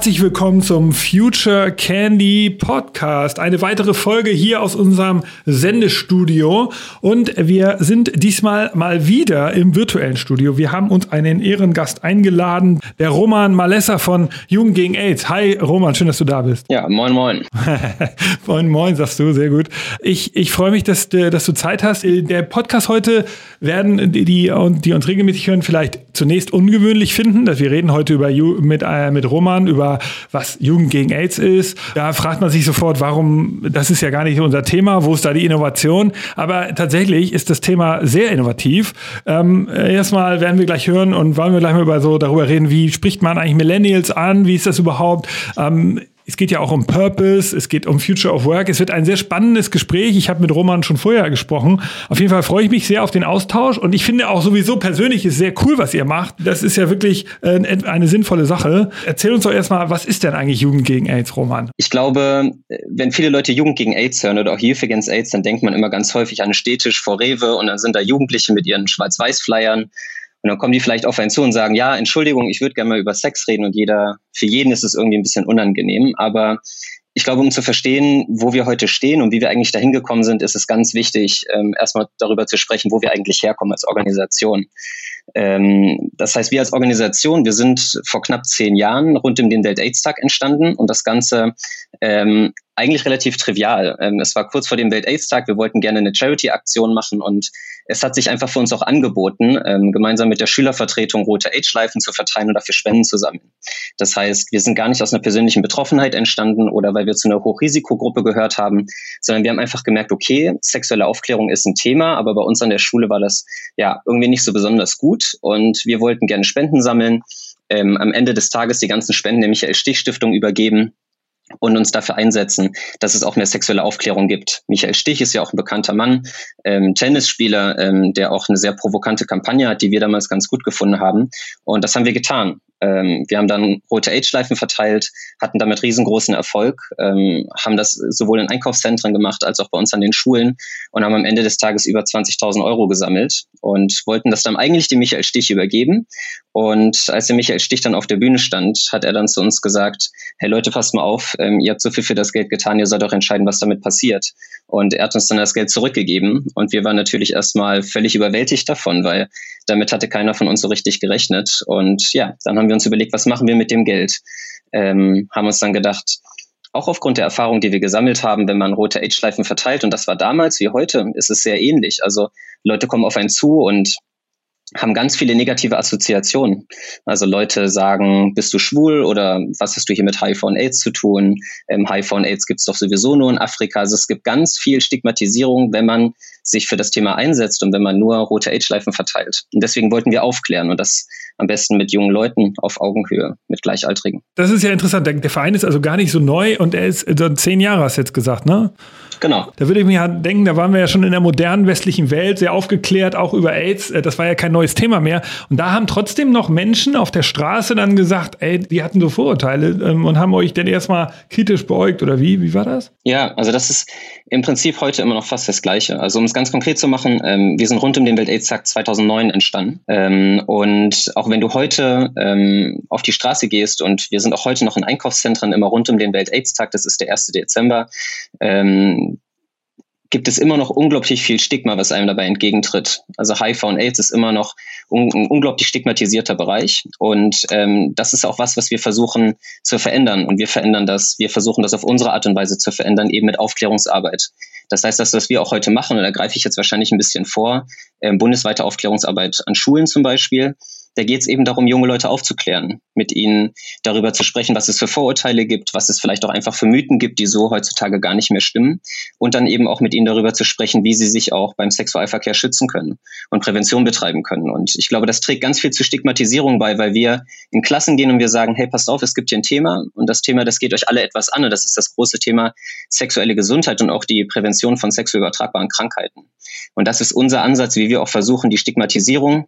Herzlich willkommen zum Future Candy Podcast. Eine weitere Folge hier aus unserem Sendestudio. Und wir sind diesmal mal wieder im virtuellen Studio. Wir haben uns einen Ehrengast eingeladen, der Roman Malessa von Jugend gegen AIDS. Hi Roman, schön, dass du da bist. Ja, moin, moin. moin, moin, sagst du, sehr gut. Ich, ich freue mich, dass, dass du Zeit hast. Der Podcast heute werden die, die, die uns regelmäßig hören, vielleicht zunächst ungewöhnlich finden, dass wir reden heute über mit, äh, mit Roman über was Jugend gegen AIDS ist. Da fragt man sich sofort, warum, das ist ja gar nicht unser Thema, wo ist da die Innovation? Aber tatsächlich ist das Thema sehr innovativ. Ähm, erstmal werden wir gleich hören und wollen wir gleich mal über so darüber reden, wie spricht man eigentlich Millennials an? Wie ist das überhaupt? Ähm, es geht ja auch um Purpose, es geht um Future of Work. Es wird ein sehr spannendes Gespräch. Ich habe mit Roman schon vorher gesprochen. Auf jeden Fall freue ich mich sehr auf den Austausch und ich finde auch sowieso persönlich ist sehr cool, was ihr macht. Das ist ja wirklich äh, eine sinnvolle Sache. Erzähl uns doch erstmal, was ist denn eigentlich Jugend gegen AIDS, Roman? Ich glaube, wenn viele Leute Jugend gegen AIDS hören oder auch Youth Against AIDS, dann denkt man immer ganz häufig an einen Städtisch vor Rewe und dann sind da Jugendliche mit ihren Schwarz-Weiß-Flyern und dann kommen die vielleicht auf einen zu und sagen, ja, Entschuldigung, ich würde gerne mal über Sex reden und jeder, für jeden ist es irgendwie ein bisschen unangenehm. Aber ich glaube, um zu verstehen, wo wir heute stehen und wie wir eigentlich dahin gekommen sind, ist es ganz wichtig, ähm, erstmal darüber zu sprechen, wo wir eigentlich herkommen als Organisation. Ähm, das heißt, wir als Organisation, wir sind vor knapp zehn Jahren rund um den Welt-AIDS-Tag entstanden und das Ganze ähm, eigentlich relativ trivial. Ähm, es war kurz vor dem Welt-AIDS-Tag, wir wollten gerne eine Charity-Aktion machen und es hat sich einfach für uns auch angeboten, ähm, gemeinsam mit der Schülervertretung rote AIDS-Schleifen zu verteilen und dafür Spenden zu sammeln. Das heißt, wir sind gar nicht aus einer persönlichen Betroffenheit entstanden oder weil wir zu einer Hochrisikogruppe gehört haben, sondern wir haben einfach gemerkt, okay, sexuelle Aufklärung ist ein Thema, aber bei uns an der Schule war das ja irgendwie nicht so besonders gut und wir wollten gerne Spenden sammeln. Ähm, am Ende des Tages die ganzen Spenden der Michael Stich Stiftung übergeben und uns dafür einsetzen, dass es auch mehr sexuelle Aufklärung gibt. Michael Stich ist ja auch ein bekannter Mann, ähm, Tennisspieler, ähm, der auch eine sehr provokante Kampagne hat, die wir damals ganz gut gefunden haben. Und das haben wir getan. Ähm, wir haben dann rote Age-Schleifen verteilt, hatten damit riesengroßen Erfolg, ähm, haben das sowohl in Einkaufszentren gemacht als auch bei uns an den Schulen und haben am Ende des Tages über 20.000 Euro gesammelt und wollten das dann eigentlich dem Michael Stich übergeben. Und als der Michael Stich dann auf der Bühne stand, hat er dann zu uns gesagt, hey Leute, passt mal auf, ähm, ihr habt so viel für das Geld getan, ihr sollt auch entscheiden, was damit passiert. Und er hat uns dann das Geld zurückgegeben und wir waren natürlich erstmal völlig überwältigt davon, weil damit hatte keiner von uns so richtig gerechnet. Und ja, dann haben wir uns überlegt, was machen wir mit dem Geld? Ähm, haben uns dann gedacht, auch aufgrund der Erfahrung, die wir gesammelt haben, wenn man rote Age-Schleifen verteilt, und das war damals wie heute, ist es sehr ähnlich. Also Leute kommen auf einen zu und haben ganz viele negative Assoziationen. Also Leute sagen, bist du schwul oder was hast du hier mit HIV und AIDS zu tun? Ähm, HIV und AIDS gibt es doch sowieso nur in Afrika. Also es gibt ganz viel Stigmatisierung, wenn man sich für das Thema einsetzt und wenn man nur rote AIDS-Schleifen verteilt. Und deswegen wollten wir aufklären und das am besten mit jungen Leuten auf Augenhöhe, mit Gleichaltrigen. Das ist ja interessant. Der, der Verein ist also gar nicht so neu und er ist also zehn Jahre, hast du jetzt gesagt, ne? Genau. Da würde ich mir ja denken, da waren wir ja schon in der modernen westlichen Welt sehr aufgeklärt, auch über AIDS. Äh, das war ja kein neues Thema mehr. Und da haben trotzdem noch Menschen auf der Straße dann gesagt, ey, die hatten so Vorurteile ähm, und haben euch denn erstmal kritisch beäugt oder wie? Wie war das? Ja, also das ist im Prinzip heute immer noch fast das Gleiche. Also um es ganz konkret zu machen, ähm, wir sind rund um den Welt-AIDS-Tag 2009 entstanden. Ähm, und auch wenn du heute ähm, auf die Straße gehst und wir sind auch heute noch in Einkaufszentren immer rund um den Welt-AIDS-Tag, das ist der 1. Dezember, ähm, gibt es immer noch unglaublich viel Stigma, was einem dabei entgegentritt. Also HIV und AIDS ist immer noch un ein unglaublich stigmatisierter Bereich. Und ähm, das ist auch was, was wir versuchen zu verändern. Und wir verändern das, wir versuchen das auf unsere Art und Weise zu verändern, eben mit Aufklärungsarbeit. Das heißt, das, was wir auch heute machen, und da greife ich jetzt wahrscheinlich ein bisschen vor, ähm, bundesweite Aufklärungsarbeit an Schulen zum Beispiel, da geht es eben darum, junge Leute aufzuklären, mit ihnen darüber zu sprechen, was es für Vorurteile gibt, was es vielleicht auch einfach für Mythen gibt, die so heutzutage gar nicht mehr stimmen. Und dann eben auch mit ihnen darüber zu sprechen, wie sie sich auch beim Sexualverkehr schützen können und Prävention betreiben können. Und ich glaube, das trägt ganz viel zu Stigmatisierung bei, weil wir in Klassen gehen und wir sagen, hey, passt auf, es gibt hier ein Thema und das Thema, das geht euch alle etwas an. Und das ist das große Thema sexuelle Gesundheit und auch die Prävention von sexuell übertragbaren Krankheiten. Und das ist unser Ansatz, wie wir auch versuchen, die Stigmatisierung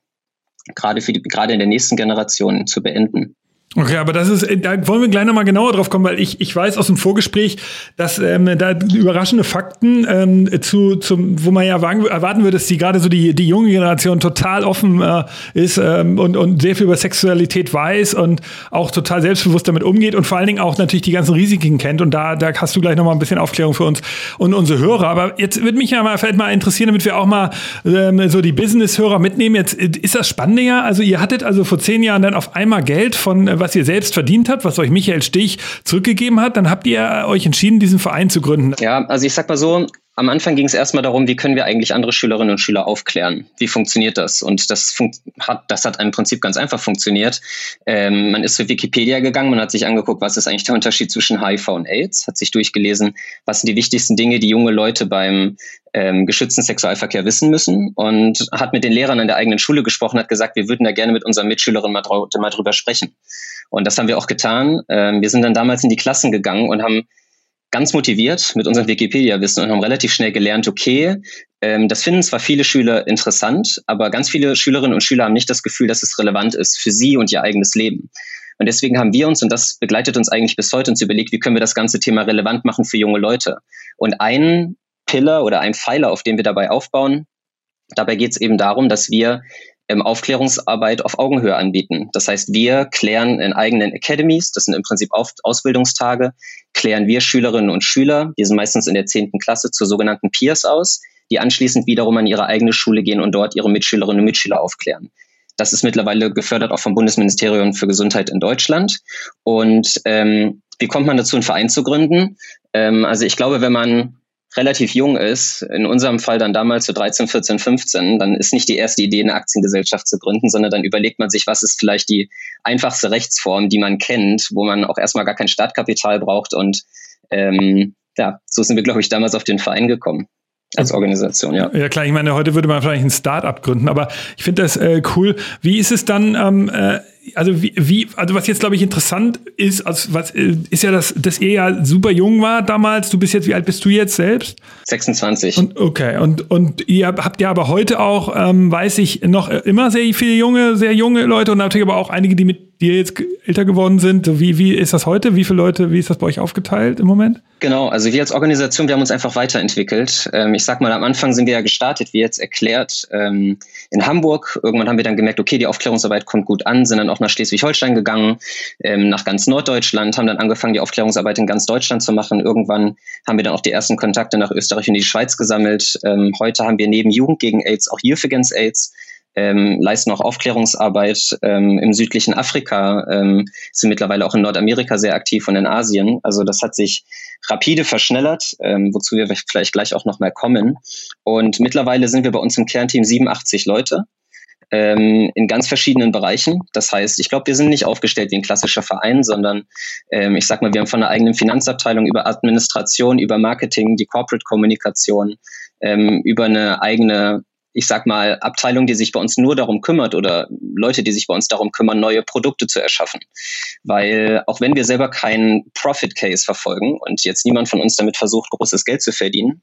gerade für die, gerade in der nächsten Generation zu beenden. Okay, aber das ist, da wollen wir gleich nochmal genauer drauf kommen, weil ich, ich weiß aus dem Vorgespräch, dass ähm, da überraschende Fakten ähm, zu, zum, wo man ja erwarten würde, dass die gerade so die, die junge Generation total offen äh, ist ähm, und, und sehr viel über Sexualität weiß und auch total selbstbewusst damit umgeht und vor allen Dingen auch natürlich die ganzen Risiken kennt. Und da, da hast du gleich nochmal ein bisschen Aufklärung für uns und unsere Hörer. Aber jetzt würde mich ja mal vielleicht mal interessieren, damit wir auch mal ähm, so die Business-Hörer mitnehmen. Jetzt ist das Spannende ja, also ihr hattet also vor zehn Jahren dann auf einmal Geld von äh, was ihr selbst verdient habt, was euch Michael Stich zurückgegeben hat, dann habt ihr euch entschieden, diesen Verein zu gründen. Ja, also ich sag mal so, am Anfang ging es erstmal darum, wie können wir eigentlich andere Schülerinnen und Schüler aufklären? Wie funktioniert das? Und das hat, das hat im Prinzip ganz einfach funktioniert. Ähm, man ist zu Wikipedia gegangen, man hat sich angeguckt, was ist eigentlich der Unterschied zwischen HIV und AIDS, hat sich durchgelesen, was sind die wichtigsten Dinge, die junge Leute beim ähm, geschützten Sexualverkehr wissen müssen und hat mit den Lehrern an der eigenen Schule gesprochen, hat gesagt, wir würden da gerne mit unseren Mitschülerinnen mal, mal drüber sprechen. Und das haben wir auch getan. Ähm, wir sind dann damals in die Klassen gegangen und haben ganz motiviert mit unserem Wikipedia-Wissen und haben relativ schnell gelernt, okay, ähm, das finden zwar viele Schüler interessant, aber ganz viele Schülerinnen und Schüler haben nicht das Gefühl, dass es relevant ist für sie und ihr eigenes Leben. Und deswegen haben wir uns, und das begleitet uns eigentlich bis heute, uns überlegt, wie können wir das ganze Thema relevant machen für junge Leute. Und ein Pillar oder ein Pfeiler, auf dem wir dabei aufbauen, dabei geht es eben darum, dass wir Aufklärungsarbeit auf Augenhöhe anbieten. Das heißt, wir klären in eigenen Academies, das sind im Prinzip Ausbildungstage, klären wir Schülerinnen und Schüler, die sind meistens in der zehnten Klasse, zu sogenannten Peers aus, die anschließend wiederum an ihre eigene Schule gehen und dort ihre Mitschülerinnen und Mitschüler aufklären. Das ist mittlerweile gefördert auch vom Bundesministerium für Gesundheit in Deutschland. Und ähm, wie kommt man dazu, einen Verein zu gründen? Ähm, also ich glaube, wenn man relativ jung ist, in unserem Fall dann damals so 13, 14, 15, dann ist nicht die erste Idee, eine Aktiengesellschaft zu gründen, sondern dann überlegt man sich, was ist vielleicht die einfachste Rechtsform, die man kennt, wo man auch erstmal gar kein Startkapital braucht. Und ähm, ja, so sind wir, glaube ich, damals auf den Verein gekommen als Organisation, ja. Ja klar, ich meine, heute würde man vielleicht ein Start-up gründen, aber ich finde das äh, cool. Wie ist es dann, ähm, äh, also wie, wie, also was jetzt glaube ich interessant ist, also was äh, ist ja das, dass ihr ja super jung war damals. Du bist jetzt, wie alt bist du jetzt selbst? 26. Und, okay, und, und ihr habt ja aber heute auch, ähm, weiß ich, noch immer sehr viele junge, sehr junge Leute und natürlich aber auch einige, die mit dir jetzt älter geworden sind. Wie, wie ist das heute? Wie viele Leute, wie ist das bei euch aufgeteilt im Moment? Genau, also wir als Organisation, wir haben uns einfach weiterentwickelt. Ähm, ich sag mal, am Anfang sind wir ja gestartet, wie jetzt erklärt, ähm, in Hamburg. Irgendwann haben wir dann gemerkt, okay, die Aufklärungsarbeit kommt gut an, sind dann auch nach Schleswig-Holstein gegangen, ähm, nach ganz Norddeutschland, haben dann angefangen, die Aufklärungsarbeit in ganz Deutschland zu machen. Irgendwann haben wir dann auch die ersten Kontakte nach Österreich und die Schweiz gesammelt. Ähm, heute haben wir neben Jugend gegen AIDS auch Youth Against AIDS ähm, leisten auch Aufklärungsarbeit ähm, im südlichen Afrika, ähm, sind mittlerweile auch in Nordamerika sehr aktiv und in Asien. Also das hat sich rapide verschnellert, ähm, wozu wir vielleicht gleich auch nochmal kommen. Und mittlerweile sind wir bei uns im Kernteam 87 Leute ähm, in ganz verschiedenen Bereichen. Das heißt, ich glaube, wir sind nicht aufgestellt wie ein klassischer Verein, sondern ähm, ich sag mal, wir haben von einer eigenen Finanzabteilung über Administration, über Marketing, die Corporate Kommunikation, ähm, über eine eigene ich sag mal, Abteilung, die sich bei uns nur darum kümmert oder Leute, die sich bei uns darum kümmern, neue Produkte zu erschaffen. Weil auch wenn wir selber keinen Profit Case verfolgen und jetzt niemand von uns damit versucht, großes Geld zu verdienen,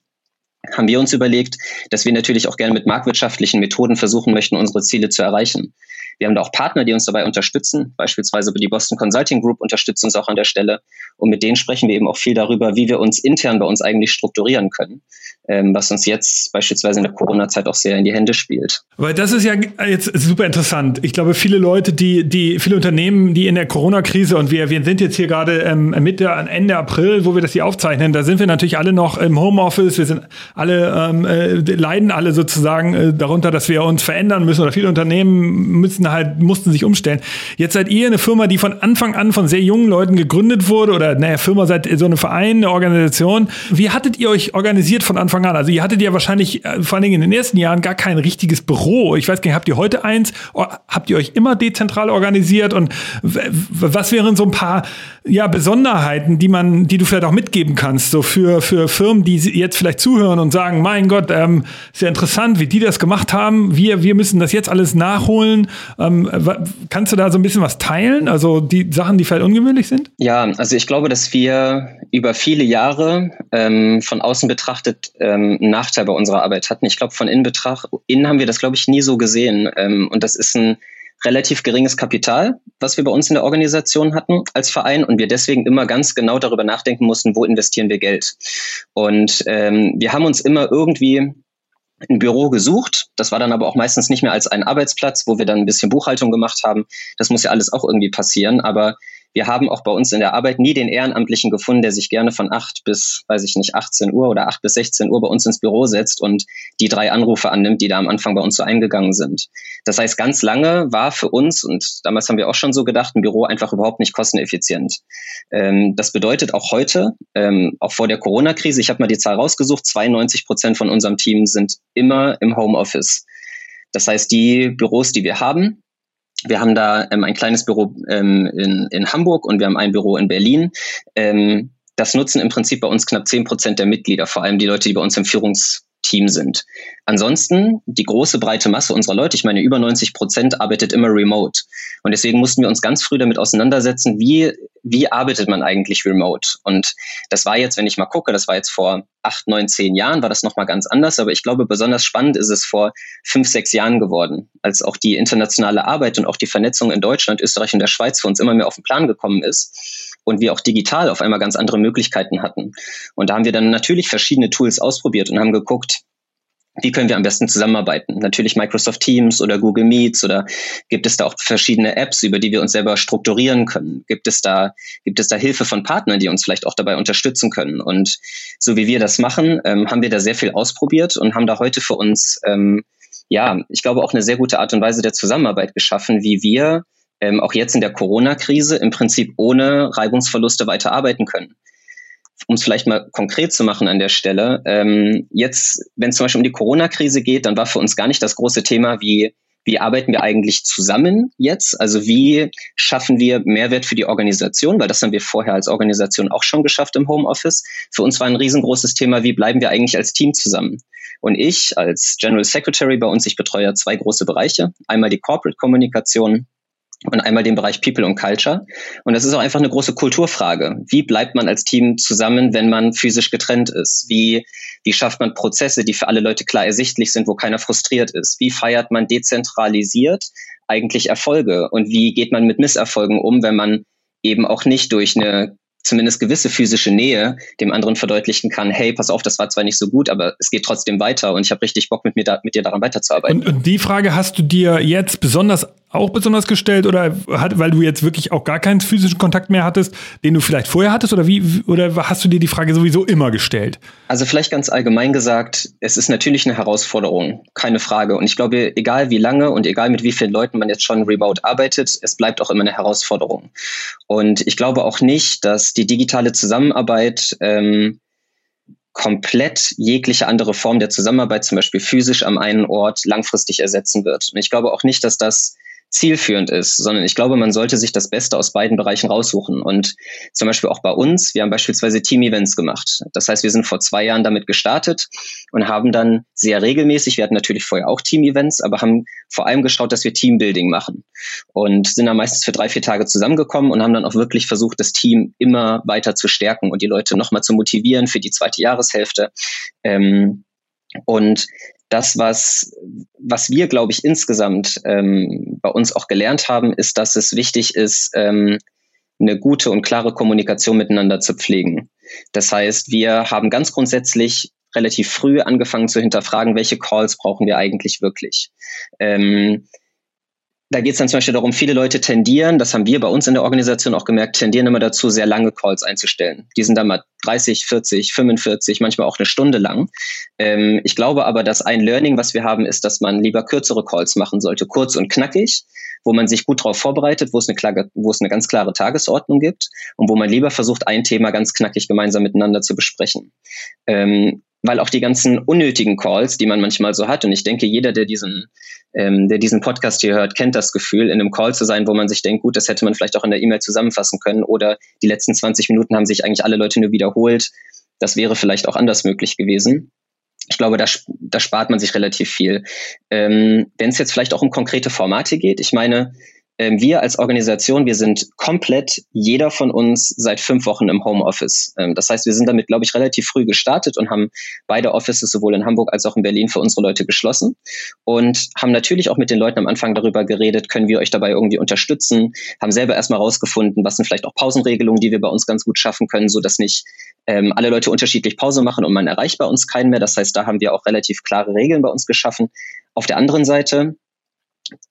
haben wir uns überlegt, dass wir natürlich auch gerne mit marktwirtschaftlichen Methoden versuchen möchten, unsere Ziele zu erreichen. Wir haben da auch Partner, die uns dabei unterstützen. Beispielsweise die Boston Consulting Group unterstützt uns auch an der Stelle. Und mit denen sprechen wir eben auch viel darüber, wie wir uns intern bei uns eigentlich strukturieren können ähm, was uns jetzt beispielsweise in der Corona-Zeit auch sehr in die Hände spielt. Weil das ist ja jetzt super interessant. Ich glaube, viele Leute, die, die, viele Unternehmen, die in der Corona-Krise und wir, wir sind jetzt hier gerade ähm, Mitte, Ende April, wo wir das hier aufzeichnen, da sind wir natürlich alle noch im Homeoffice. Wir sind alle, ähm, äh, leiden alle sozusagen äh, darunter, dass wir uns verändern müssen oder viele Unternehmen müssen halt, mussten sich umstellen. Jetzt seid ihr eine Firma, die von Anfang an von sehr jungen Leuten gegründet wurde oder, naja, Firma seid so eine Verein, eine Organisation. Wie hattet ihr euch organisiert von Anfang an. Also ihr hattet ja wahrscheinlich äh, vor allen Dingen in den ersten Jahren gar kein richtiges Büro. Ich weiß gar nicht, habt ihr heute eins? Habt ihr euch immer dezentral organisiert? Und was wären so ein paar ja, Besonderheiten, die man, die du vielleicht auch mitgeben kannst, so für, für Firmen, die jetzt vielleicht zuhören und sagen, mein Gott, ähm, ja interessant, wie die das gemacht haben. Wir, wir müssen das jetzt alles nachholen. Ähm, kannst du da so ein bisschen was teilen? Also die Sachen, die vielleicht ungewöhnlich sind? Ja, also ich glaube, dass wir über viele Jahre ähm, von außen betrachtet ähm, einen Nachteil bei unserer Arbeit hatten. Ich glaube, von innen betracht, innen haben wir das, glaube ich, nie so gesehen. Ähm, und das ist ein relativ geringes Kapital, was wir bei uns in der Organisation hatten als Verein und wir deswegen immer ganz genau darüber nachdenken mussten, wo investieren wir Geld. Und ähm, wir haben uns immer irgendwie ein Büro gesucht. Das war dann aber auch meistens nicht mehr als ein Arbeitsplatz, wo wir dann ein bisschen Buchhaltung gemacht haben. Das muss ja alles auch irgendwie passieren. Aber wir haben auch bei uns in der Arbeit nie den Ehrenamtlichen gefunden, der sich gerne von 8 bis, weiß ich nicht, 18 Uhr oder 8 bis 16 Uhr bei uns ins Büro setzt und die drei Anrufe annimmt, die da am Anfang bei uns so eingegangen sind. Das heißt, ganz lange war für uns, und damals haben wir auch schon so gedacht, ein Büro einfach überhaupt nicht kosteneffizient. Ähm, das bedeutet auch heute, ähm, auch vor der Corona-Krise, ich habe mal die Zahl rausgesucht, 92 Prozent von unserem Team sind immer im Homeoffice. Das heißt, die Büros, die wir haben, wir haben da ähm, ein kleines Büro ähm, in, in Hamburg und wir haben ein Büro in Berlin. Ähm, das nutzen im Prinzip bei uns knapp zehn Prozent der Mitglieder, vor allem die Leute, die bei uns im Führungs Team sind. Ansonsten, die große breite Masse unserer Leute, ich meine, über 90 Prozent arbeitet immer remote. Und deswegen mussten wir uns ganz früh damit auseinandersetzen, wie, wie arbeitet man eigentlich remote? Und das war jetzt, wenn ich mal gucke, das war jetzt vor acht, neun, zehn Jahren, war das nochmal ganz anders. Aber ich glaube, besonders spannend ist es vor fünf, sechs Jahren geworden, als auch die internationale Arbeit und auch die Vernetzung in Deutschland, Österreich und der Schweiz für uns immer mehr auf den Plan gekommen ist und wir auch digital auf einmal ganz andere Möglichkeiten hatten. Und da haben wir dann natürlich verschiedene Tools ausprobiert und haben geguckt, wie können wir am besten zusammenarbeiten? Natürlich Microsoft Teams oder Google Meets oder gibt es da auch verschiedene Apps, über die wir uns selber strukturieren können? Gibt es da, gibt es da Hilfe von Partnern, die uns vielleicht auch dabei unterstützen können? Und so wie wir das machen, ähm, haben wir da sehr viel ausprobiert und haben da heute für uns, ähm, ja, ich glaube auch eine sehr gute Art und Weise der Zusammenarbeit geschaffen, wie wir ähm, auch jetzt in der Corona-Krise im Prinzip ohne Reibungsverluste weiter arbeiten können. Um es vielleicht mal konkret zu machen an der Stelle, ähm, jetzt, wenn es zum Beispiel um die Corona-Krise geht, dann war für uns gar nicht das große Thema, wie wie arbeiten wir eigentlich zusammen jetzt? Also wie schaffen wir Mehrwert für die Organisation? Weil das haben wir vorher als Organisation auch schon geschafft im Homeoffice. Für uns war ein riesengroßes Thema, wie bleiben wir eigentlich als Team zusammen? Und ich als General Secretary bei uns, ich betreue ja zwei große Bereiche. Einmal die Corporate Kommunikation und einmal den Bereich People und Culture. Und das ist auch einfach eine große Kulturfrage. Wie bleibt man als Team zusammen, wenn man physisch getrennt ist? Wie, wie schafft man Prozesse, die für alle Leute klar ersichtlich sind, wo keiner frustriert ist? Wie feiert man dezentralisiert eigentlich Erfolge? Und wie geht man mit Misserfolgen um, wenn man eben auch nicht durch eine zumindest gewisse physische Nähe dem anderen verdeutlichen kann, hey, pass auf, das war zwar nicht so gut, aber es geht trotzdem weiter und ich habe richtig Bock mit mir da, mit dir daran weiterzuarbeiten. Und, und die Frage hast du dir jetzt besonders auch besonders gestellt oder hat, weil du jetzt wirklich auch gar keinen physischen Kontakt mehr hattest, den du vielleicht vorher hattest oder wie oder hast du dir die Frage sowieso immer gestellt? Also vielleicht ganz allgemein gesagt, es ist natürlich eine Herausforderung, keine Frage. Und ich glaube, egal wie lange und egal mit wie vielen Leuten man jetzt schon remote arbeitet, es bleibt auch immer eine Herausforderung. Und ich glaube auch nicht, dass die digitale Zusammenarbeit ähm, komplett jegliche andere Form der Zusammenarbeit, zum Beispiel physisch am einen Ort, langfristig ersetzen wird. Und ich glaube auch nicht, dass das zielführend ist, sondern ich glaube, man sollte sich das Beste aus beiden Bereichen raussuchen. Und zum Beispiel auch bei uns, wir haben beispielsweise Team-Events gemacht. Das heißt, wir sind vor zwei Jahren damit gestartet und haben dann sehr regelmäßig, wir hatten natürlich vorher auch Team-Events, aber haben vor allem geschaut, dass wir Teambuilding machen und sind dann meistens für drei, vier Tage zusammengekommen und haben dann auch wirklich versucht, das Team immer weiter zu stärken und die Leute nochmal zu motivieren für die zweite Jahreshälfte. Ähm, und das, was, was wir, glaube ich, insgesamt ähm, bei uns auch gelernt haben, ist, dass es wichtig ist, ähm, eine gute und klare Kommunikation miteinander zu pflegen. Das heißt, wir haben ganz grundsätzlich relativ früh angefangen zu hinterfragen, welche Calls brauchen wir eigentlich wirklich. Ähm, da geht es dann zum Beispiel darum, viele Leute tendieren, das haben wir bei uns in der Organisation auch gemerkt, tendieren immer dazu, sehr lange Calls einzustellen. Die sind dann mal 30, 40, 45, manchmal auch eine Stunde lang. Ähm, ich glaube aber, dass ein Learning, was wir haben, ist, dass man lieber kürzere Calls machen sollte, kurz und knackig, wo man sich gut darauf vorbereitet, wo es, eine klare, wo es eine ganz klare Tagesordnung gibt und wo man lieber versucht, ein Thema ganz knackig gemeinsam miteinander zu besprechen. Ähm, weil auch die ganzen unnötigen Calls, die man manchmal so hat, und ich denke, jeder, der diesen, ähm, der diesen Podcast hier hört, kennt das Gefühl, in einem Call zu sein, wo man sich denkt, gut, das hätte man vielleicht auch in der E-Mail zusammenfassen können oder die letzten 20 Minuten haben sich eigentlich alle Leute nur wiederholt. Das wäre vielleicht auch anders möglich gewesen. Ich glaube, da, da spart man sich relativ viel. Ähm, Wenn es jetzt vielleicht auch um konkrete Formate geht, ich meine, ähm, wir als Organisation, wir sind komplett jeder von uns seit fünf Wochen im Homeoffice. Ähm, das heißt, wir sind damit, glaube ich, relativ früh gestartet und haben beide Offices sowohl in Hamburg als auch in Berlin für unsere Leute geschlossen und haben natürlich auch mit den Leuten am Anfang darüber geredet, können wir euch dabei irgendwie unterstützen, haben selber erstmal rausgefunden, was sind vielleicht auch Pausenregelungen, die wir bei uns ganz gut schaffen können, so dass nicht ähm, alle Leute unterschiedlich Pause machen und man erreicht bei uns keinen mehr. Das heißt, da haben wir auch relativ klare Regeln bei uns geschaffen. Auf der anderen Seite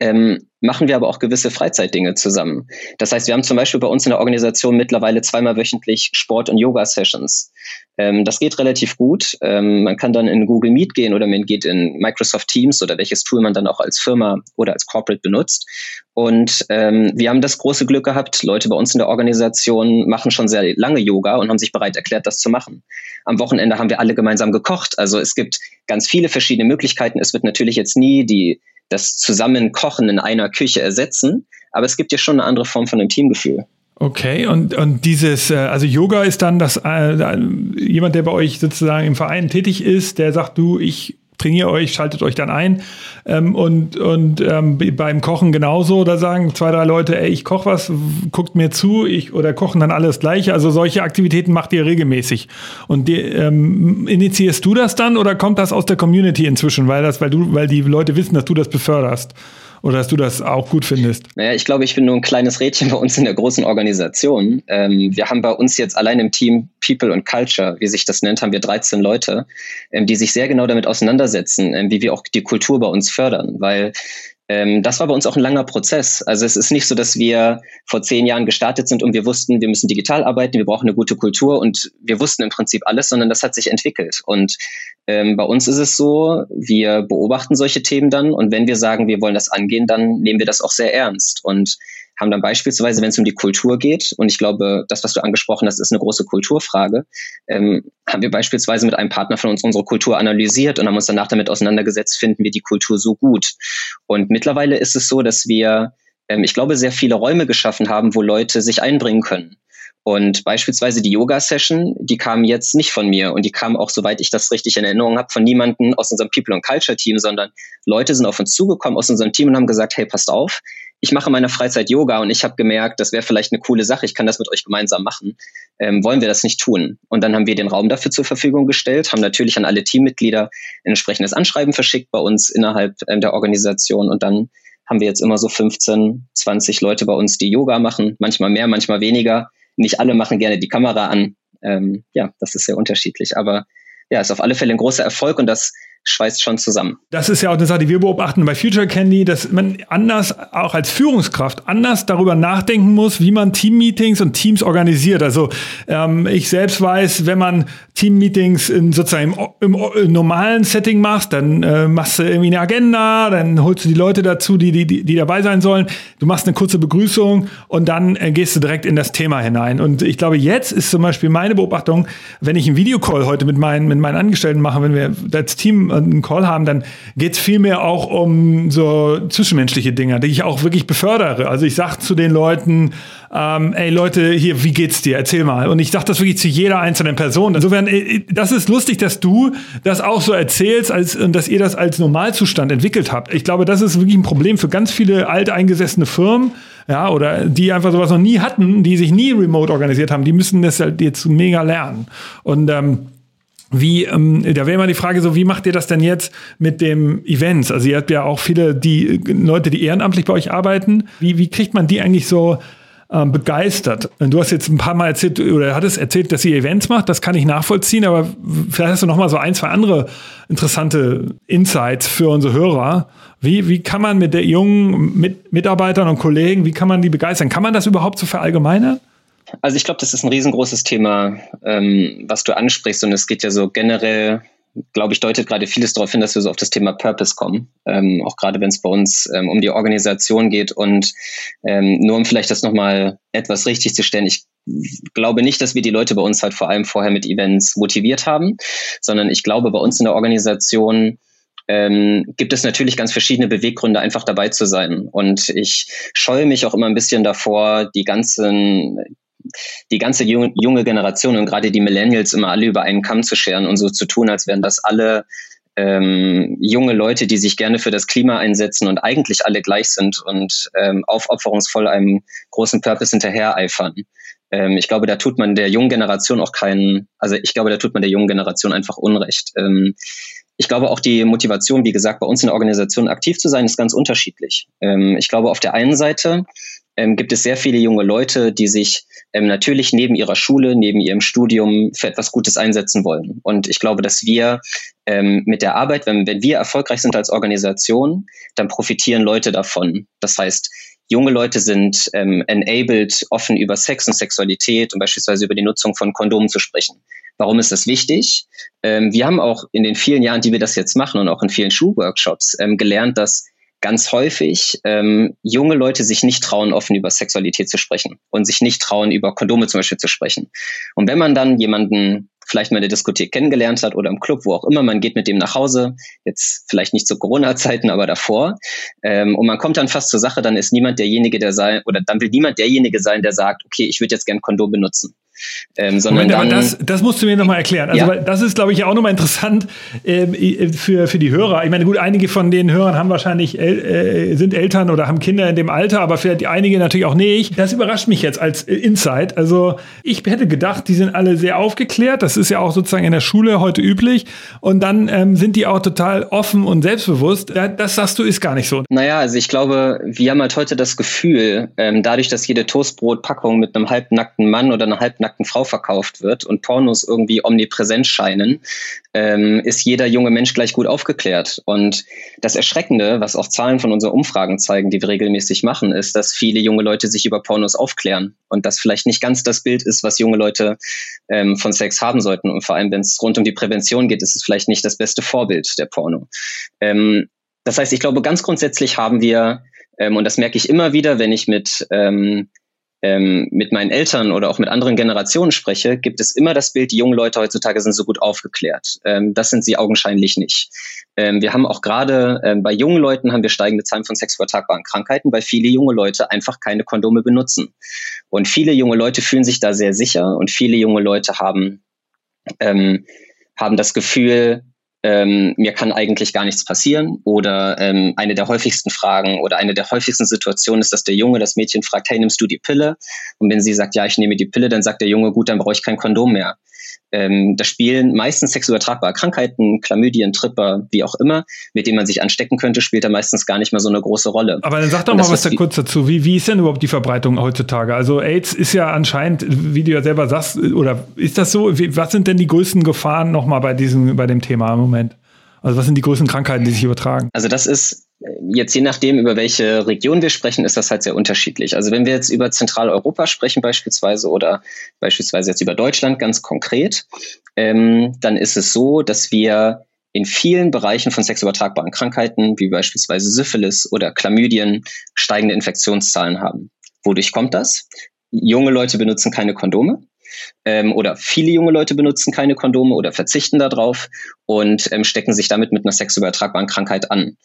ähm, machen wir aber auch gewisse Freizeitdinge zusammen. Das heißt, wir haben zum Beispiel bei uns in der Organisation mittlerweile zweimal wöchentlich Sport- und Yoga-Sessions. Ähm, das geht relativ gut. Ähm, man kann dann in Google Meet gehen oder man geht in Microsoft Teams oder welches Tool man dann auch als Firma oder als Corporate benutzt. Und ähm, wir haben das große Glück gehabt, Leute bei uns in der Organisation machen schon sehr lange Yoga und haben sich bereit erklärt, das zu machen. Am Wochenende haben wir alle gemeinsam gekocht. Also es gibt ganz viele verschiedene Möglichkeiten. Es wird natürlich jetzt nie die das Zusammenkochen in einer Küche ersetzen, aber es gibt ja schon eine andere Form von einem Teamgefühl. Okay, und, und dieses, äh, also Yoga ist dann das, äh, jemand, der bei euch sozusagen im Verein tätig ist, der sagt, du, ich trainiere euch, schaltet euch dann ein. Ähm, und und ähm, beim Kochen genauso, da sagen zwei, drei Leute, ey, ich koche was, guckt mir zu, ich oder kochen dann alles gleiche. Also solche Aktivitäten macht ihr regelmäßig. Und die, ähm, initiierst du das dann oder kommt das aus der Community inzwischen, weil das, weil du, weil die Leute wissen, dass du das beförderst? Oder dass du das auch gut findest? Naja, ich glaube, ich bin nur ein kleines Rädchen bei uns in der großen Organisation. Ähm, wir haben bei uns jetzt allein im Team People und Culture, wie sich das nennt, haben wir 13 Leute, ähm, die sich sehr genau damit auseinandersetzen, ähm, wie wir auch die Kultur bei uns fördern. Weil ähm, das war bei uns auch ein langer Prozess. Also es ist nicht so, dass wir vor zehn Jahren gestartet sind und wir wussten, wir müssen digital arbeiten, wir brauchen eine gute Kultur und wir wussten im Prinzip alles, sondern das hat sich entwickelt. Und ähm, bei uns ist es so, wir beobachten solche Themen dann und wenn wir sagen, wir wollen das angehen, dann nehmen wir das auch sehr ernst. Und haben dann beispielsweise, wenn es um die Kultur geht, und ich glaube, das, was du angesprochen hast, ist eine große Kulturfrage, ähm, haben wir beispielsweise mit einem Partner von uns unsere Kultur analysiert und haben uns danach damit auseinandergesetzt, finden wir die Kultur so gut. Und mittlerweile ist es so, dass wir, ähm, ich glaube, sehr viele Räume geschaffen haben, wo Leute sich einbringen können. Und beispielsweise die Yoga-Session, die kam jetzt nicht von mir und die kam auch, soweit ich das richtig in Erinnerung habe, von niemandem aus unserem People and Culture Team, sondern Leute sind auf uns zugekommen aus unserem Team und haben gesagt, hey, passt auf, ich mache in meiner Freizeit Yoga und ich habe gemerkt, das wäre vielleicht eine coole Sache, ich kann das mit euch gemeinsam machen. Ähm, wollen wir das nicht tun? Und dann haben wir den Raum dafür zur Verfügung gestellt, haben natürlich an alle Teammitglieder ein entsprechendes Anschreiben verschickt bei uns innerhalb ähm, der Organisation und dann haben wir jetzt immer so 15, 20 Leute bei uns, die Yoga machen, manchmal mehr, manchmal weniger. Nicht alle machen gerne die Kamera an. Ähm, ja, das ist sehr unterschiedlich, aber ja, ist auf alle Fälle ein großer Erfolg und das schweißt schon zusammen. Das ist ja auch eine Sache, die wir beobachten bei Future Candy, dass man anders, auch als Führungskraft, anders darüber nachdenken muss, wie man Teammeetings und Teams organisiert. Also ähm, ich selbst weiß, wenn man Teammeetings in sozusagen im, im, normalen Setting machst, dann äh, machst du irgendwie eine Agenda, dann holst du die Leute dazu, die, die, die dabei sein sollen. Du machst eine kurze Begrüßung und dann äh, gehst du direkt in das Thema hinein. Und ich glaube, jetzt ist zum Beispiel meine Beobachtung, wenn ich einen Videocall heute mit meinen, mit meinen Angestellten mache, wenn wir als Team einen Call haben, dann geht es vielmehr auch um so zwischenmenschliche Dinge, die ich auch wirklich befördere. Also ich sage zu den Leuten, ähm, ey Leute, hier, wie geht's dir? Erzähl mal. Und ich sage das wirklich zu jeder einzelnen Person. Insofern, äh, das ist lustig, dass du das auch so erzählst, als, und dass ihr das als Normalzustand entwickelt habt. Ich glaube, das ist wirklich ein Problem für ganz viele alteingesessene Firmen, ja, oder die einfach sowas noch nie hatten, die sich nie remote organisiert haben, die müssen das halt jetzt mega lernen. Und ähm, wie, ähm, da wäre immer die Frage so, wie macht ihr das denn jetzt mit dem Events? Also ihr habt ja auch viele die Leute, die ehrenamtlich bei euch arbeiten. Wie, wie kriegt man die eigentlich so ähm, begeistert? Du hast jetzt ein paar Mal erzählt oder hattest erzählt, dass ihr Events macht. Das kann ich nachvollziehen, aber vielleicht hast du noch mal so ein, zwei andere interessante Insights für unsere Hörer. Wie, wie kann man mit der jungen mit Mitarbeitern und Kollegen, wie kann man die begeistern? Kann man das überhaupt so verallgemeinern? Also ich glaube, das ist ein riesengroßes Thema, ähm, was du ansprichst. Und es geht ja so generell, glaube ich, deutet gerade vieles darauf hin, dass wir so auf das Thema Purpose kommen. Ähm, auch gerade wenn es bei uns ähm, um die Organisation geht. Und ähm, nur um vielleicht das nochmal etwas richtig zu stellen, ich glaube nicht, dass wir die Leute bei uns halt vor allem vorher mit Events motiviert haben, sondern ich glaube, bei uns in der Organisation ähm, gibt es natürlich ganz verschiedene Beweggründe, einfach dabei zu sein. Und ich scheue mich auch immer ein bisschen davor, die ganzen die ganze junge Generation und gerade die Millennials immer alle über einen Kamm zu scheren und so zu tun, als wären das alle ähm, junge Leute, die sich gerne für das Klima einsetzen und eigentlich alle gleich sind und ähm, aufopferungsvoll einem großen Purpose hinterher eifern. Ähm, ich glaube, da tut man der jungen Generation auch keinen, also ich glaube, da tut man der jungen Generation einfach Unrecht. Ähm, ich glaube auch die Motivation, wie gesagt, bei uns in der Organisation aktiv zu sein, ist ganz unterschiedlich. Ähm, ich glaube, auf der einen Seite ähm, gibt es sehr viele junge Leute, die sich ähm, natürlich neben ihrer Schule, neben ihrem Studium für etwas Gutes einsetzen wollen. Und ich glaube, dass wir ähm, mit der Arbeit, wenn, wenn wir erfolgreich sind als Organisation, dann profitieren Leute davon. Das heißt, junge Leute sind ähm, enabled, offen über Sex und Sexualität und beispielsweise über die Nutzung von Kondomen zu sprechen. Warum ist das wichtig? Ähm, wir haben auch in den vielen Jahren, die wir das jetzt machen und auch in vielen Schulworkshops ähm, gelernt, dass ganz häufig ähm, junge Leute sich nicht trauen, offen über Sexualität zu sprechen und sich nicht trauen, über Kondome zum Beispiel zu sprechen. Und wenn man dann jemanden vielleicht mal in der Diskothek kennengelernt hat oder im Club, wo auch immer, man geht mit dem nach Hause, jetzt vielleicht nicht zu Corona-Zeiten, aber davor, ähm, und man kommt dann fast zur Sache, dann ist niemand derjenige, der sei, oder dann will niemand derjenige sein, der sagt, okay, ich würde jetzt gern Kondom benutzen. Ähm, sondern Moment, dann, das, das musst du mir nochmal erklären. Also, ja. das ist, glaube ich, auch nochmal interessant ähm, für, für die Hörer. Ich meine, gut, einige von den Hörern haben wahrscheinlich, äh, sind Eltern oder haben Kinder in dem Alter, aber vielleicht einige natürlich auch nicht. Das überrascht mich jetzt als Insight. Also, ich hätte gedacht, die sind alle sehr aufgeklärt. Das ist ja auch sozusagen in der Schule heute üblich. Und dann ähm, sind die auch total offen und selbstbewusst. Das sagst du, ist gar nicht so. Naja, also ich glaube, wir haben halt heute das Gefühl, ähm, dadurch, dass jede Toastbrotpackung mit einem halbnackten Mann oder einer halbnackten nackten Frau verkauft wird und Pornos irgendwie omnipräsent scheinen, ähm, ist jeder junge Mensch gleich gut aufgeklärt. Und das Erschreckende, was auch Zahlen von unseren Umfragen zeigen, die wir regelmäßig machen, ist, dass viele junge Leute sich über Pornos aufklären und das vielleicht nicht ganz das Bild ist, was junge Leute ähm, von Sex haben sollten. Und vor allem, wenn es rund um die Prävention geht, ist es vielleicht nicht das beste Vorbild der Porno. Ähm, das heißt, ich glaube, ganz grundsätzlich haben wir, ähm, und das merke ich immer wieder, wenn ich mit ähm, ähm, mit meinen Eltern oder auch mit anderen Generationen spreche, gibt es immer das Bild, die jungen Leute heutzutage sind so gut aufgeklärt. Ähm, das sind sie augenscheinlich nicht. Ähm, wir haben auch gerade ähm, bei jungen Leuten haben wir steigende Zahlen von sexübertragbaren Krankheiten, weil viele junge Leute einfach keine Kondome benutzen. Und viele junge Leute fühlen sich da sehr sicher und viele junge Leute haben ähm, haben das Gefühl, ähm, mir kann eigentlich gar nichts passieren. Oder ähm, eine der häufigsten Fragen oder eine der häufigsten Situationen ist, dass der Junge das Mädchen fragt, hey, nimmst du die Pille? Und wenn sie sagt, ja, ich nehme die Pille, dann sagt der Junge, gut, dann brauche ich kein Kondom mehr. Ähm, da spielen meistens sexuell übertragbare Krankheiten, Chlamydien, Tripper, wie auch immer, mit denen man sich anstecken könnte, spielt da meistens gar nicht mehr so eine große Rolle. Aber dann sag doch mal was da kurz dazu. Wie, wie ist denn überhaupt die Verbreitung heutzutage? Also AIDS ist ja anscheinend, wie du ja selber sagst, oder ist das so? Wie, was sind denn die größten Gefahren nochmal bei diesem, bei dem Thema im Moment? Also was sind die größten Krankheiten, die sich übertragen? Also das ist jetzt je nachdem, über welche Region wir sprechen, ist das halt sehr unterschiedlich. Also wenn wir jetzt über Zentraleuropa sprechen beispielsweise oder beispielsweise jetzt über Deutschland ganz konkret, ähm, dann ist es so, dass wir in vielen Bereichen von sexübertragbaren Krankheiten, wie beispielsweise Syphilis oder Chlamydien, steigende Infektionszahlen haben. Wodurch kommt das? Junge Leute benutzen keine Kondome ähm, oder viele junge Leute benutzen keine Kondome oder verzichten darauf und ähm, stecken sich damit mit einer sexuell übertragbaren Krankheit an.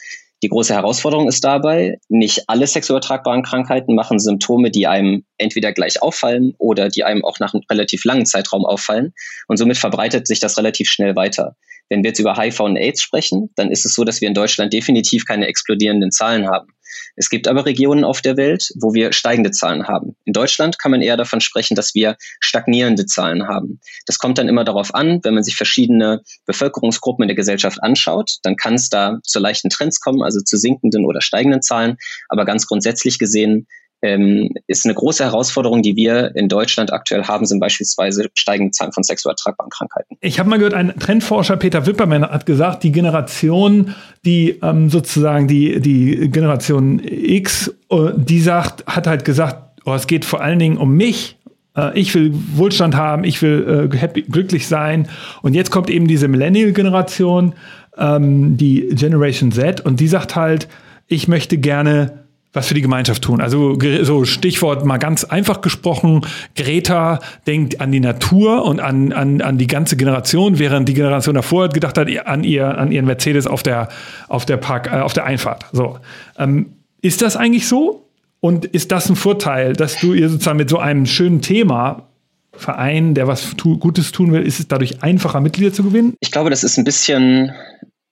Die große Herausforderung ist dabei, nicht alle sexuell übertragbaren Krankheiten machen Symptome, die einem entweder gleich auffallen oder die einem auch nach einem relativ langen Zeitraum auffallen. Und somit verbreitet sich das relativ schnell weiter. Wenn wir jetzt über HIV und AIDS sprechen, dann ist es so, dass wir in Deutschland definitiv keine explodierenden Zahlen haben. Es gibt aber Regionen auf der Welt, wo wir steigende Zahlen haben. In Deutschland kann man eher davon sprechen, dass wir stagnierende Zahlen haben. Das kommt dann immer darauf an, wenn man sich verschiedene Bevölkerungsgruppen in der Gesellschaft anschaut, dann kann es da zu leichten Trends kommen, also zu sinkenden oder steigenden Zahlen. Aber ganz grundsätzlich gesehen ähm, ist eine große Herausforderung, die wir in Deutschland aktuell haben, sind beispielsweise steigende Zahlen von sexuell ertragbaren Krankheiten. Ich habe mal gehört, ein Trendforscher Peter Wippermann hat gesagt, die Generation, die ähm, sozusagen die, die Generation X, äh, die sagt, hat halt gesagt, oh, es geht vor allen Dingen um mich, äh, ich will Wohlstand haben, ich will äh, happy, glücklich sein. Und jetzt kommt eben diese Millennial-Generation, ähm, die Generation Z, und die sagt halt, ich möchte gerne was für die Gemeinschaft tun. Also so Stichwort mal ganz einfach gesprochen, Greta denkt an die Natur und an, an, an die ganze Generation, während die Generation davor gedacht hat an, ihr, an ihren Mercedes auf der, auf der, Park, äh, auf der Einfahrt. So. Ähm, ist das eigentlich so? Und ist das ein Vorteil, dass du ihr sozusagen mit so einem schönen Thema Verein, der was tu Gutes tun will, ist es dadurch einfacher, Mitglieder zu gewinnen? Ich glaube, das ist ein bisschen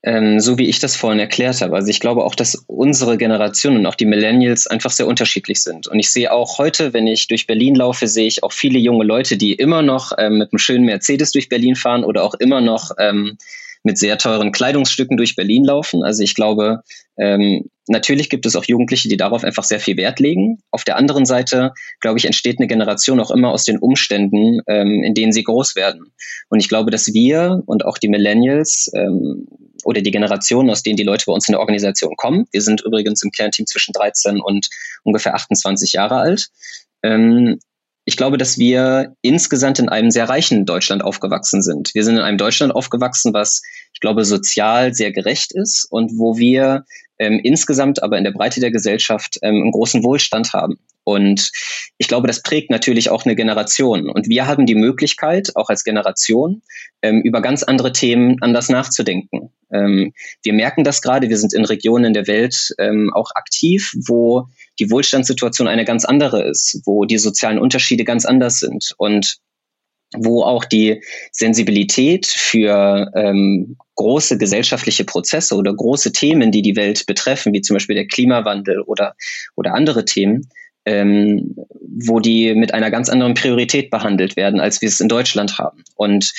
ähm, so wie ich das vorhin erklärt habe. Also ich glaube auch, dass unsere Generation und auch die Millennials einfach sehr unterschiedlich sind. Und ich sehe auch heute, wenn ich durch Berlin laufe, sehe ich auch viele junge Leute, die immer noch ähm, mit einem schönen Mercedes durch Berlin fahren oder auch immer noch ähm, mit sehr teuren Kleidungsstücken durch Berlin laufen. Also ich glaube, ähm, natürlich gibt es auch Jugendliche, die darauf einfach sehr viel Wert legen. Auf der anderen Seite, glaube ich, entsteht eine Generation auch immer aus den Umständen, ähm, in denen sie groß werden. Und ich glaube, dass wir und auch die Millennials ähm, oder die Generation, aus denen die Leute bei uns in der Organisation kommen, wir sind übrigens im Kernteam zwischen 13 und ungefähr 28 Jahre alt, ähm, ich glaube, dass wir insgesamt in einem sehr reichen Deutschland aufgewachsen sind. Wir sind in einem Deutschland aufgewachsen, was, ich glaube, sozial sehr gerecht ist und wo wir ähm, insgesamt aber in der Breite der Gesellschaft ähm, einen großen Wohlstand haben. Und ich glaube, das prägt natürlich auch eine Generation. Und wir haben die Möglichkeit, auch als Generation, ähm, über ganz andere Themen anders nachzudenken. Ähm, wir merken das gerade, wir sind in Regionen der Welt ähm, auch aktiv, wo die Wohlstandssituation eine ganz andere ist, wo die sozialen Unterschiede ganz anders sind und wo auch die Sensibilität für ähm, große gesellschaftliche Prozesse oder große Themen, die die Welt betreffen, wie zum Beispiel der Klimawandel oder, oder andere Themen, ähm, wo die mit einer ganz anderen Priorität behandelt werden, als wir es in Deutschland haben. Und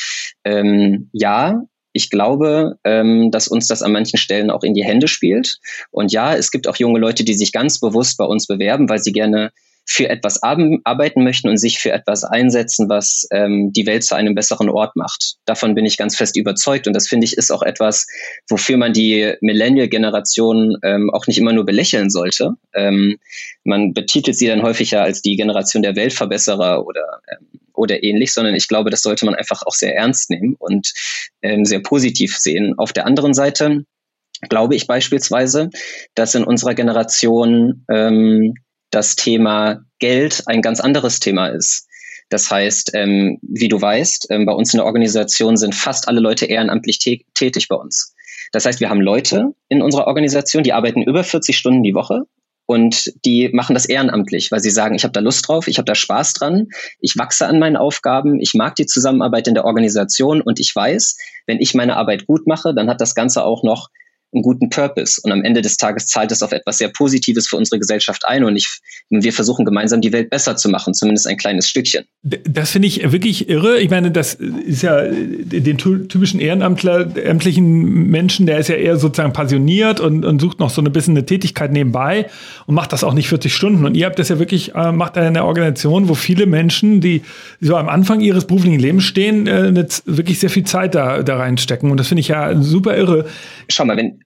ähm, ja, ich glaube, ähm, dass uns das an manchen Stellen auch in die Hände spielt. Und ja, es gibt auch junge Leute, die sich ganz bewusst bei uns bewerben, weil sie gerne für etwas arbeiten möchten und sich für etwas einsetzen, was ähm, die Welt zu einem besseren Ort macht. Davon bin ich ganz fest überzeugt und das finde ich ist auch etwas, wofür man die Millennial-Generation ähm, auch nicht immer nur belächeln sollte. Ähm, man betitelt sie dann häufiger als die Generation der Weltverbesserer oder ähm, oder ähnlich, sondern ich glaube, das sollte man einfach auch sehr ernst nehmen und ähm, sehr positiv sehen. Auf der anderen Seite glaube ich beispielsweise, dass in unserer Generation ähm, das Thema Geld ein ganz anderes Thema ist. Das heißt, ähm, wie du weißt, ähm, bei uns in der Organisation sind fast alle Leute ehrenamtlich tätig bei uns. Das heißt, wir haben Leute in unserer Organisation, die arbeiten über 40 Stunden die Woche und die machen das ehrenamtlich, weil sie sagen, ich habe da Lust drauf, ich habe da Spaß dran, ich wachse an meinen Aufgaben, ich mag die Zusammenarbeit in der Organisation und ich weiß, wenn ich meine Arbeit gut mache, dann hat das Ganze auch noch einen guten Purpose. Und am Ende des Tages zahlt es auf etwas sehr Positives für unsere Gesellschaft ein. Und ich, wir versuchen gemeinsam die Welt besser zu machen, zumindest ein kleines Stückchen. Das finde ich wirklich irre. Ich meine, das ist ja den typischen ehrenamtlichen Menschen, der ist ja eher sozusagen passioniert und, und sucht noch so ein bisschen eine Tätigkeit nebenbei und macht das auch nicht 40 Stunden. Und ihr habt das ja wirklich, äh, macht eine Organisation, wo viele Menschen, die so am Anfang ihres beruflichen Lebens stehen, äh, wirklich sehr viel Zeit da, da reinstecken. Und das finde ich ja super irre. Schau mal, wenn,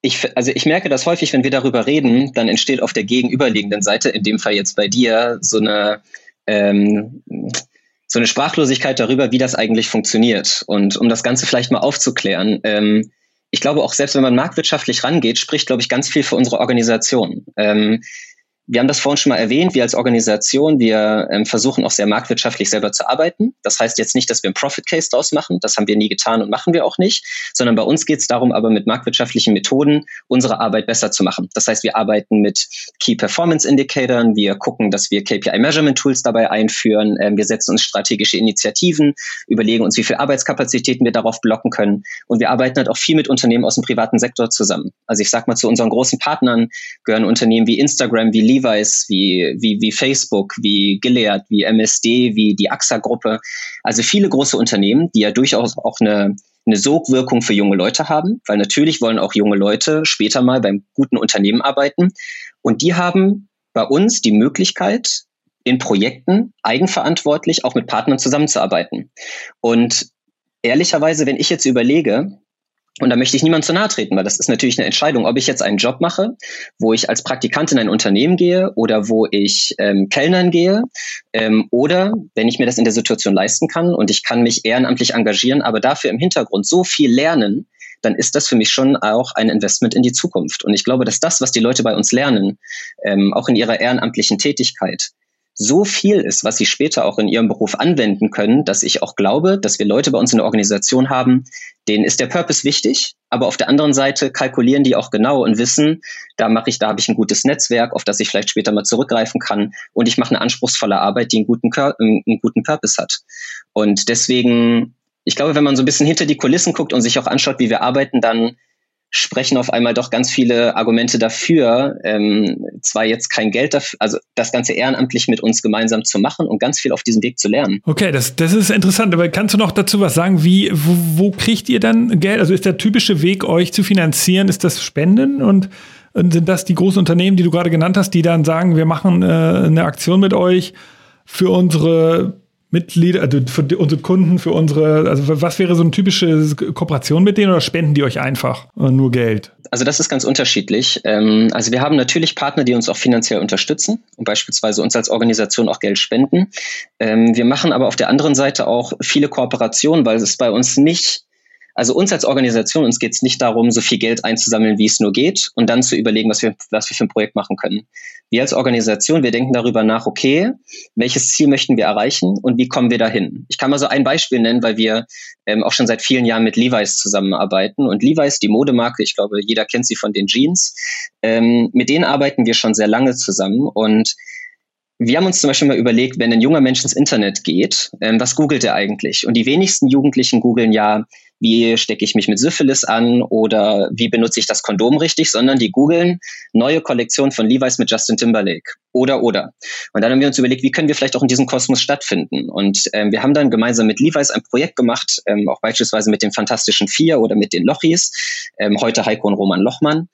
ich, also ich merke das häufig, wenn wir darüber reden, dann entsteht auf der gegenüberliegenden Seite, in dem Fall jetzt bei dir, so eine, ähm, so eine Sprachlosigkeit darüber, wie das eigentlich funktioniert. Und um das Ganze vielleicht mal aufzuklären, ähm, ich glaube auch selbst wenn man marktwirtschaftlich rangeht, spricht, glaube ich, ganz viel für unsere Organisation. Ähm, wir haben das vorhin schon mal erwähnt, wir als Organisation, wir ähm, versuchen auch sehr marktwirtschaftlich selber zu arbeiten. Das heißt jetzt nicht, dass wir einen Profit Case draus machen, das haben wir nie getan und machen wir auch nicht, sondern bei uns geht es darum, aber mit marktwirtschaftlichen Methoden unsere Arbeit besser zu machen. Das heißt, wir arbeiten mit Key Performance Indicatoren, wir gucken, dass wir KPI Measurement Tools dabei einführen, ähm, wir setzen uns strategische Initiativen, überlegen uns, wie viel Arbeitskapazitäten wir darauf blocken können und wir arbeiten halt auch viel mit Unternehmen aus dem privaten Sektor zusammen. Also ich sag mal, zu unseren großen Partnern gehören Unternehmen wie Instagram, wie Levi's, wie, wie, wie Facebook, wie Gilead, wie MSD, wie die AXA-Gruppe. Also viele große Unternehmen, die ja durchaus auch eine, eine Sogwirkung für junge Leute haben, weil natürlich wollen auch junge Leute später mal beim guten Unternehmen arbeiten. Und die haben bei uns die Möglichkeit, in Projekten eigenverantwortlich auch mit Partnern zusammenzuarbeiten. Und ehrlicherweise, wenn ich jetzt überlege, und da möchte ich niemand zu nahe treten, weil das ist natürlich eine Entscheidung, ob ich jetzt einen Job mache, wo ich als Praktikant in ein Unternehmen gehe oder wo ich ähm, Kellnern gehe ähm, oder wenn ich mir das in der Situation leisten kann und ich kann mich ehrenamtlich engagieren, aber dafür im Hintergrund so viel lernen, dann ist das für mich schon auch ein Investment in die Zukunft. Und ich glaube, dass das, was die Leute bei uns lernen, ähm, auch in ihrer ehrenamtlichen Tätigkeit, so viel ist, was sie später auch in ihrem Beruf anwenden können, dass ich auch glaube, dass wir Leute bei uns in der Organisation haben, denen ist der Purpose wichtig, aber auf der anderen Seite kalkulieren die auch genau und wissen, da mache ich, da habe ich ein gutes Netzwerk, auf das ich vielleicht später mal zurückgreifen kann und ich mache eine anspruchsvolle Arbeit, die einen guten, einen guten Purpose hat. Und deswegen, ich glaube, wenn man so ein bisschen hinter die Kulissen guckt und sich auch anschaut, wie wir arbeiten, dann sprechen auf einmal doch ganz viele Argumente dafür, ähm, zwar jetzt kein Geld dafür, also das Ganze ehrenamtlich mit uns gemeinsam zu machen und ganz viel auf diesem Weg zu lernen. Okay, das, das ist interessant, aber kannst du noch dazu was sagen? Wie, wo, wo kriegt ihr dann Geld? Also ist der typische Weg, euch zu finanzieren, ist das Spenden und sind das die großen Unternehmen, die du gerade genannt hast, die dann sagen, wir machen äh, eine Aktion mit euch für unsere Mitglieder, also für unsere Kunden, für unsere, also was wäre so eine typische Kooperation mit denen oder spenden die euch einfach nur Geld? Also das ist ganz unterschiedlich. Ähm, also wir haben natürlich Partner, die uns auch finanziell unterstützen und beispielsweise uns als Organisation auch Geld spenden. Ähm, wir machen aber auf der anderen Seite auch viele Kooperationen, weil es bei uns nicht also uns als Organisation, uns geht es nicht darum, so viel Geld einzusammeln, wie es nur geht und dann zu überlegen, was wir, was wir für ein Projekt machen können. Wir als Organisation, wir denken darüber nach, okay, welches Ziel möchten wir erreichen und wie kommen wir dahin? Ich kann mal so ein Beispiel nennen, weil wir ähm, auch schon seit vielen Jahren mit Levi's zusammenarbeiten. Und Levi's, die Modemarke, ich glaube, jeder kennt sie von den Jeans, ähm, mit denen arbeiten wir schon sehr lange zusammen und wir haben uns zum Beispiel mal überlegt, wenn ein junger Mensch ins Internet geht, ähm, was googelt er eigentlich? Und die wenigsten Jugendlichen googeln ja, wie stecke ich mich mit Syphilis an oder wie benutze ich das Kondom richtig, sondern die googeln neue Kollektion von Levi's mit Justin Timberlake oder oder. Und dann haben wir uns überlegt, wie können wir vielleicht auch in diesem Kosmos stattfinden. Und ähm, wir haben dann gemeinsam mit Levi's ein Projekt gemacht, ähm, auch beispielsweise mit den Fantastischen Vier oder mit den Lochis, ähm, heute Heiko und Roman Lochmann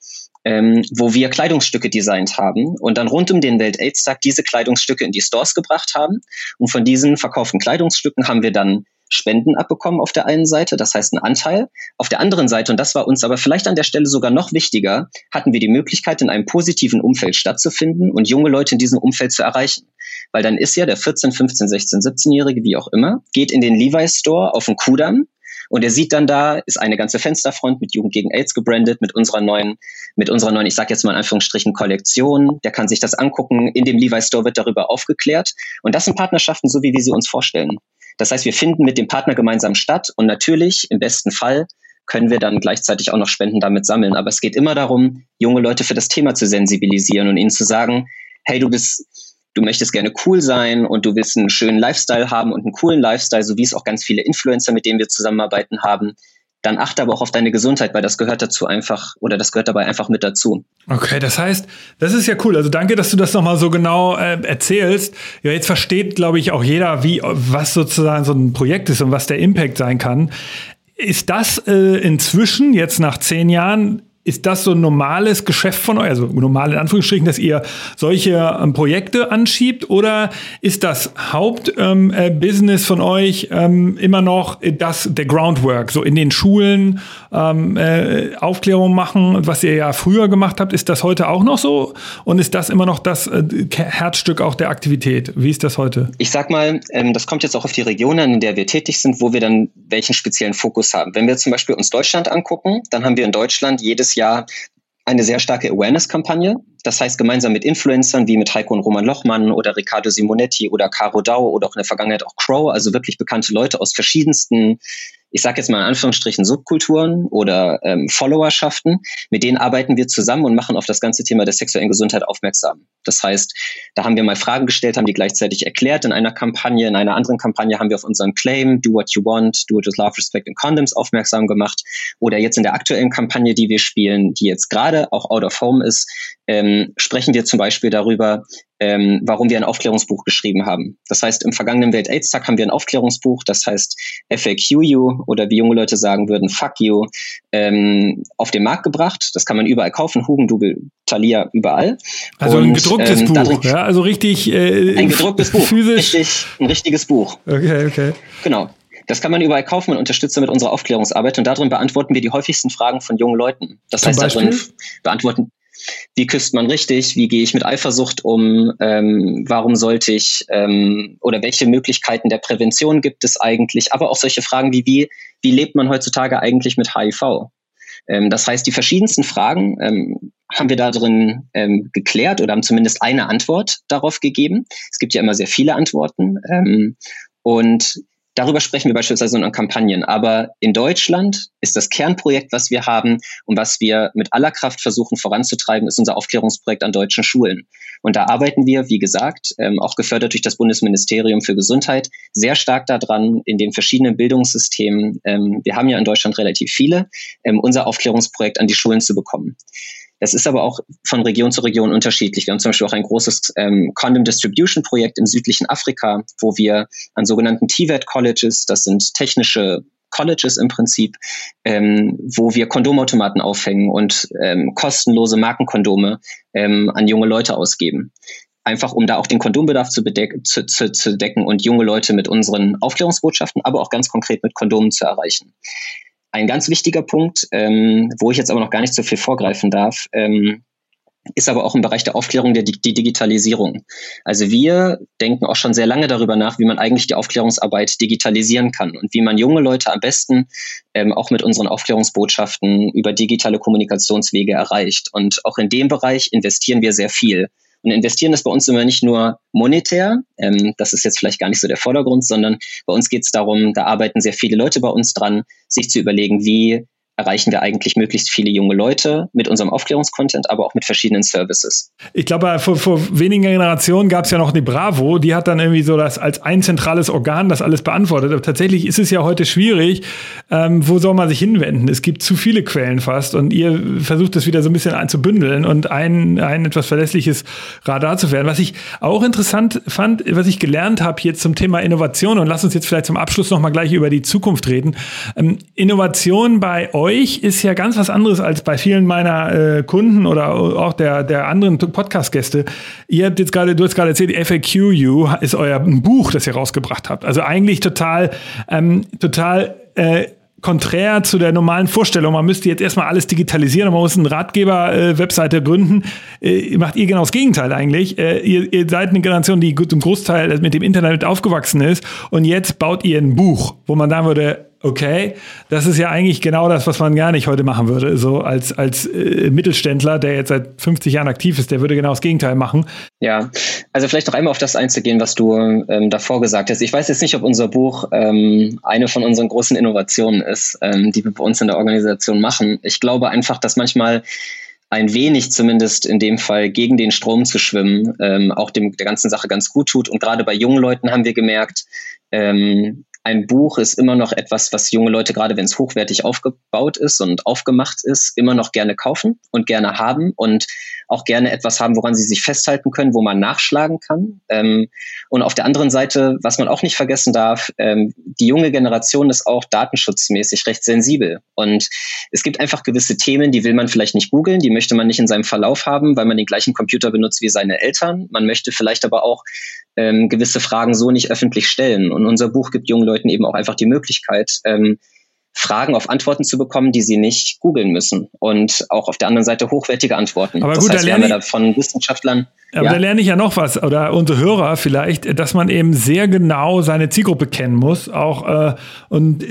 ähm, wo wir Kleidungsstücke designt haben und dann rund um den Welt-AIDS-Tag diese Kleidungsstücke in die Stores gebracht haben. Und von diesen verkauften Kleidungsstücken haben wir dann Spenden abbekommen auf der einen Seite, das heißt einen Anteil. Auf der anderen Seite, und das war uns aber vielleicht an der Stelle sogar noch wichtiger, hatten wir die Möglichkeit, in einem positiven Umfeld stattzufinden und junge Leute in diesem Umfeld zu erreichen. Weil dann ist ja der 14, 15, 16, 17-Jährige, wie auch immer, geht in den Levi's Store auf den Kudamm und er sieht dann da, ist eine ganze Fensterfront mit Jugend gegen AIDS gebrandet, mit unserer neuen, mit unserer neuen, ich sage jetzt mal in Anführungsstrichen, Kollektion. Der kann sich das angucken. In dem Levi Store wird darüber aufgeklärt. Und das sind Partnerschaften, so wie wir sie uns vorstellen. Das heißt, wir finden mit dem Partner gemeinsam statt und natürlich im besten Fall können wir dann gleichzeitig auch noch Spenden damit sammeln. Aber es geht immer darum, junge Leute für das Thema zu sensibilisieren und ihnen zu sagen, hey, du bist du möchtest gerne cool sein und du willst einen schönen Lifestyle haben und einen coolen Lifestyle, so wie es auch ganz viele Influencer, mit denen wir zusammenarbeiten, haben, dann achte aber auch auf deine Gesundheit, weil das gehört dazu einfach oder das gehört dabei einfach mit dazu. Okay, das heißt, das ist ja cool. Also danke, dass du das nochmal so genau äh, erzählst. Ja, jetzt versteht, glaube ich, auch jeder, wie was sozusagen so ein Projekt ist und was der Impact sein kann. Ist das äh, inzwischen, jetzt nach zehn Jahren, ist das so ein normales Geschäft von euch, also normal in Anführungsstrichen, dass ihr solche ähm, Projekte anschiebt? Oder ist das Hauptbusiness ähm, äh, von euch ähm, immer noch das, der Groundwork, so in den Schulen ähm, äh, Aufklärung machen, was ihr ja früher gemacht habt? Ist das heute auch noch so? Und ist das immer noch das äh, Herzstück auch der Aktivität? Wie ist das heute? Ich sag mal, ähm, das kommt jetzt auch auf die Region an, in der wir tätig sind, wo wir dann welchen speziellen Fokus haben. Wenn wir zum Beispiel uns Deutschland angucken, dann haben wir in Deutschland jedes Jahr Jahr eine sehr starke Awareness-Kampagne. Das heißt, gemeinsam mit Influencern wie mit Heiko und Roman Lochmann oder Riccardo Simonetti oder Caro Dau oder auch in der Vergangenheit auch Crow, also wirklich bekannte Leute aus verschiedensten ich sage jetzt mal in Anführungsstrichen Subkulturen oder ähm, Followerschaften, mit denen arbeiten wir zusammen und machen auf das ganze Thema der sexuellen Gesundheit aufmerksam. Das heißt, da haben wir mal Fragen gestellt, haben die gleichzeitig erklärt in einer Kampagne. In einer anderen Kampagne haben wir auf unseren Claim Do What You Want, Do It With Love, Respect and Condoms aufmerksam gemacht. Oder jetzt in der aktuellen Kampagne, die wir spielen, die jetzt gerade auch out of home ist, ähm, sprechen wir zum Beispiel darüber, ähm, warum wir ein Aufklärungsbuch geschrieben haben. Das heißt, im vergangenen Welt-AIDS-Tag haben wir ein Aufklärungsbuch, das heißt FAQ oder wie junge Leute sagen würden, Fuck You, ähm, auf den Markt gebracht. Das kann man überall kaufen, Hugendubel, Thalia, überall. Also Und, ein gedrucktes ähm, Buch, ja? Also richtig äh, Ein gedrucktes Buch, physisch. Richtig, ein richtiges Buch. Okay, okay. Genau. Das kann man überall kaufen und unterstützt damit unsere Aufklärungsarbeit und darin beantworten wir die häufigsten Fragen von jungen Leuten. Das Zum heißt, Beispiel? darin beantworten wie küsst man richtig, wie gehe ich mit Eifersucht um, ähm, warum sollte ich ähm, oder welche Möglichkeiten der Prävention gibt es eigentlich, aber auch solche Fragen wie, wie, wie lebt man heutzutage eigentlich mit HIV? Ähm, das heißt, die verschiedensten Fragen ähm, haben wir da drin ähm, geklärt oder haben zumindest eine Antwort darauf gegeben. Es gibt ja immer sehr viele Antworten. Ähm, und Darüber sprechen wir beispielsweise in Kampagnen. Aber in Deutschland ist das Kernprojekt, was wir haben und was wir mit aller Kraft versuchen voranzutreiben, ist unser Aufklärungsprojekt an deutschen Schulen. Und da arbeiten wir, wie gesagt, ähm, auch gefördert durch das Bundesministerium für Gesundheit, sehr stark daran, in den verschiedenen Bildungssystemen, ähm, wir haben ja in Deutschland relativ viele, ähm, unser Aufklärungsprojekt an die Schulen zu bekommen. Das ist aber auch von Region zu Region unterschiedlich. Wir haben zum Beispiel auch ein großes ähm, Condom Distribution Projekt im südlichen Afrika, wo wir an sogenannten TVET Colleges, das sind technische Colleges im Prinzip, ähm, wo wir Kondomautomaten aufhängen und ähm, kostenlose Markenkondome ähm, an junge Leute ausgeben. Einfach um da auch den Kondombedarf zu, zu, zu, zu decken und junge Leute mit unseren Aufklärungsbotschaften, aber auch ganz konkret mit Kondomen zu erreichen. Ein ganz wichtiger Punkt, ähm, wo ich jetzt aber noch gar nicht so viel vorgreifen darf, ähm, ist aber auch im Bereich der Aufklärung der die Digitalisierung. Also wir denken auch schon sehr lange darüber nach, wie man eigentlich die Aufklärungsarbeit digitalisieren kann und wie man junge Leute am besten ähm, auch mit unseren Aufklärungsbotschaften über digitale Kommunikationswege erreicht. Und auch in dem Bereich investieren wir sehr viel. Und investieren ist bei uns immer nicht nur monetär, ähm, das ist jetzt vielleicht gar nicht so der Vordergrund, sondern bei uns geht es darum, da arbeiten sehr viele Leute bei uns dran, sich zu überlegen, wie erreichen wir eigentlich möglichst viele junge Leute mit unserem Aufklärungskontent, aber auch mit verschiedenen Services. Ich glaube, vor, vor wenigen Generationen gab es ja noch die Bravo, die hat dann irgendwie so das als ein zentrales Organ das alles beantwortet. Aber tatsächlich ist es ja heute schwierig, ähm, wo soll man sich hinwenden? Es gibt zu viele Quellen fast und ihr versucht das wieder so ein bisschen einzubündeln und ein, ein etwas verlässliches Radar zu werden. Was ich auch interessant fand, was ich gelernt habe jetzt zum Thema Innovation und lass uns jetzt vielleicht zum Abschluss nochmal gleich über die Zukunft reden. Ähm, Innovation bei euch euch ist ja ganz was anderes als bei vielen meiner äh, Kunden oder auch der, der anderen Podcast-Gäste. Ihr habt jetzt gerade, du hast gerade erzählt, FAQU ist euer Buch, das ihr rausgebracht habt. Also eigentlich total, ähm, total äh, konträr zu der normalen Vorstellung, man müsste jetzt erstmal alles digitalisieren und man muss eine Ratgeber-Webseite äh, gründen, äh, macht ihr genau das Gegenteil eigentlich. Äh, ihr, ihr, seid eine Generation, die zum Großteil mit dem Internet aufgewachsen ist und jetzt baut ihr ein Buch, wo man sagen würde, okay, das ist ja eigentlich genau das, was man gar nicht heute machen würde. So als, als äh, Mittelständler, der jetzt seit 50 Jahren aktiv ist, der würde genau das Gegenteil machen. Ja, also vielleicht noch einmal auf das einzugehen, was du ähm, davor gesagt hast. Ich weiß jetzt nicht, ob unser Buch ähm, eine von unseren großen Innovationen ist, ähm, die wir bei uns in der Organisation machen. Ich glaube einfach, dass manchmal ein wenig zumindest in dem Fall gegen den Strom zu schwimmen, ähm, auch dem, der ganzen Sache ganz gut tut. Und gerade bei jungen Leuten haben wir gemerkt, ähm, ein Buch ist immer noch etwas, was junge Leute, gerade wenn es hochwertig aufgebaut ist und aufgemacht ist, immer noch gerne kaufen und gerne haben und auch gerne etwas haben, woran sie sich festhalten können, wo man nachschlagen kann. Ähm, und auf der anderen Seite, was man auch nicht vergessen darf, ähm, die junge Generation ist auch datenschutzmäßig recht sensibel. Und es gibt einfach gewisse Themen, die will man vielleicht nicht googeln, die möchte man nicht in seinem Verlauf haben, weil man den gleichen Computer benutzt wie seine Eltern. Man möchte vielleicht aber auch ähm, gewisse Fragen so nicht öffentlich stellen. Und unser Buch gibt jungen Leuten eben auch einfach die Möglichkeit, ähm, Fragen auf Antworten zu bekommen, die sie nicht googeln müssen. Und auch auf der anderen Seite hochwertige Antworten. Aber das gut, heißt, wir da von Wissenschaftlern. Aber ja. da lerne ich ja noch was, oder unsere Hörer vielleicht, dass man eben sehr genau seine Zielgruppe kennen muss, auch äh, und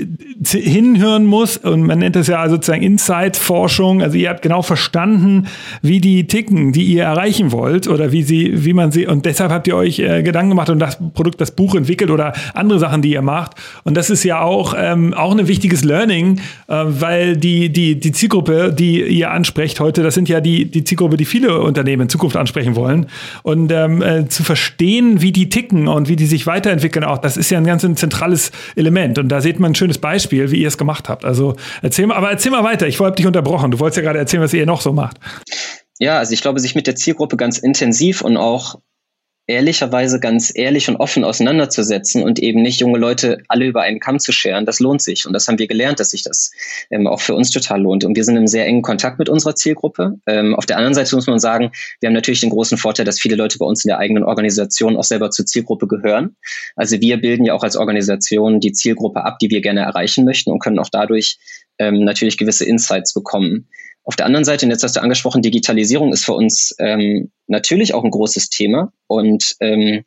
hinhören muss. Und man nennt das ja sozusagen Insight-Forschung. Also ihr habt genau verstanden, wie die ticken, die ihr erreichen wollt, oder wie sie, wie man sie, und deshalb habt ihr euch äh, Gedanken gemacht und das Produkt, das Buch entwickelt oder andere Sachen, die ihr macht. Und das ist ja auch, ähm, auch ein wichtiges Learning, äh, weil die, die, die Zielgruppe, die ihr ansprecht heute, das sind ja die, die Zielgruppe, die viele Unternehmen in Zukunft ansprechen wollen. Und ähm, äh, zu verstehen, wie die ticken und wie die sich weiterentwickeln, auch das ist ja ein ganz ein zentrales Element. Und da seht man ein schönes Beispiel, wie ihr es gemacht habt. Also erzähl mal, aber erzähl mal weiter. Ich habe dich unterbrochen. Du wolltest ja gerade erzählen, was ihr noch so macht. Ja, also ich glaube, sich mit der Zielgruppe ganz intensiv und auch ehrlicherweise ganz ehrlich und offen auseinanderzusetzen und eben nicht junge Leute alle über einen Kamm zu scheren, das lohnt sich. Und das haben wir gelernt, dass sich das ähm, auch für uns total lohnt. Und wir sind im sehr engen Kontakt mit unserer Zielgruppe. Ähm, auf der anderen Seite muss man sagen, wir haben natürlich den großen Vorteil, dass viele Leute bei uns in der eigenen Organisation auch selber zur Zielgruppe gehören. Also wir bilden ja auch als Organisation die Zielgruppe ab, die wir gerne erreichen möchten und können auch dadurch ähm, natürlich gewisse Insights bekommen. Auf der anderen Seite, und jetzt hast du angesprochen, Digitalisierung ist für uns ähm, natürlich auch ein großes Thema und ähm,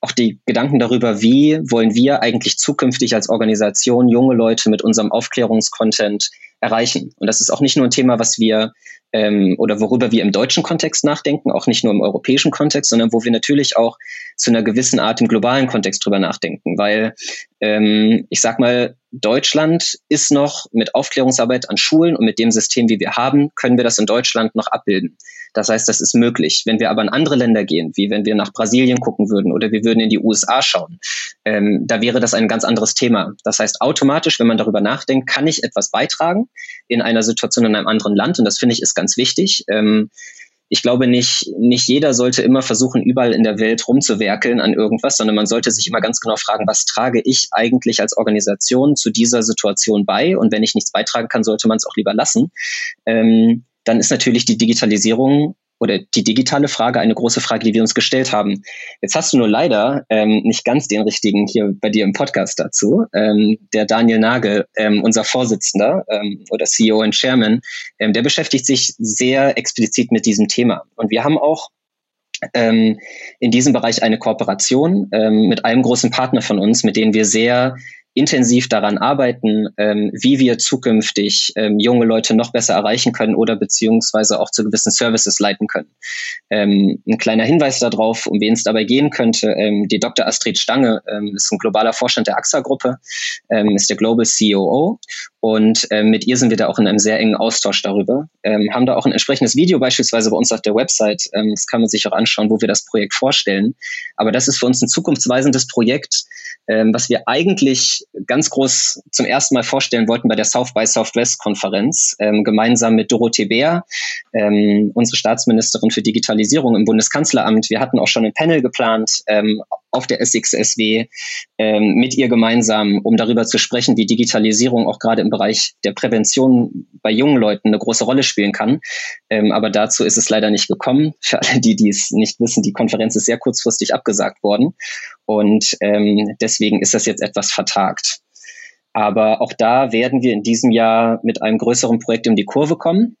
auch die Gedanken darüber, wie wollen wir eigentlich zukünftig als Organisation junge Leute mit unserem Aufklärungskontent erreichen. Und das ist auch nicht nur ein Thema, was wir ähm, oder worüber wir im deutschen Kontext nachdenken, auch nicht nur im europäischen Kontext, sondern wo wir natürlich auch zu einer gewissen Art im globalen Kontext drüber nachdenken, weil ähm, ich sag mal, Deutschland ist noch mit Aufklärungsarbeit an Schulen und mit dem System, wie wir haben, können wir das in Deutschland noch abbilden. Das heißt, das ist möglich. Wenn wir aber in andere Länder gehen, wie wenn wir nach Brasilien gucken würden oder wir würden in die USA schauen, ähm, da wäre das ein ganz anderes Thema. Das heißt, automatisch, wenn man darüber nachdenkt, kann ich etwas beitragen in einer Situation in einem anderen Land und das finde ich ist ganz wichtig. Ähm, ich glaube nicht, nicht jeder sollte immer versuchen, überall in der Welt rumzuwerkeln an irgendwas, sondern man sollte sich immer ganz genau fragen, was trage ich eigentlich als Organisation zu dieser Situation bei? Und wenn ich nichts beitragen kann, sollte man es auch lieber lassen. Ähm, dann ist natürlich die Digitalisierung oder die digitale Frage eine große Frage, die wir uns gestellt haben. Jetzt hast du nur leider ähm, nicht ganz den richtigen hier bei dir im Podcast dazu. Ähm, der Daniel Nagel, ähm, unser Vorsitzender ähm, oder CEO und Chairman, ähm, der beschäftigt sich sehr explizit mit diesem Thema. Und wir haben auch ähm, in diesem Bereich eine Kooperation ähm, mit einem großen Partner von uns, mit denen wir sehr intensiv daran arbeiten, ähm, wie wir zukünftig ähm, junge Leute noch besser erreichen können oder beziehungsweise auch zu gewissen Services leiten können. Ähm, ein kleiner Hinweis darauf, um wen es dabei gehen könnte. Ähm, die Dr. Astrid Stange ähm, ist ein globaler Vorstand der AXA-Gruppe, ähm, ist der Global COO und ähm, mit ihr sind wir da auch in einem sehr engen Austausch darüber. Ähm, haben da auch ein entsprechendes Video beispielsweise bei uns auf der Website. Ähm, das kann man sich auch anschauen, wo wir das Projekt vorstellen. Aber das ist für uns ein zukunftsweisendes Projekt, ähm, was wir eigentlich ganz groß zum ersten Mal vorstellen wollten bei der South by Southwest Konferenz, ähm, gemeinsam mit Dorothee Bär, ähm, unsere Staatsministerin für Digitalisierung im Bundeskanzleramt. Wir hatten auch schon ein Panel geplant ähm, auf der SXSW ähm, mit ihr gemeinsam, um darüber zu sprechen, wie Digitalisierung auch gerade im Bereich der Prävention bei jungen Leuten eine große Rolle spielen kann. Ähm, aber dazu ist es leider nicht gekommen. Für alle, die dies nicht wissen, die Konferenz ist sehr kurzfristig abgesagt worden. Und ähm, deswegen ist das jetzt etwas vertagt. Aber auch da werden wir in diesem Jahr mit einem größeren Projekt um die Kurve kommen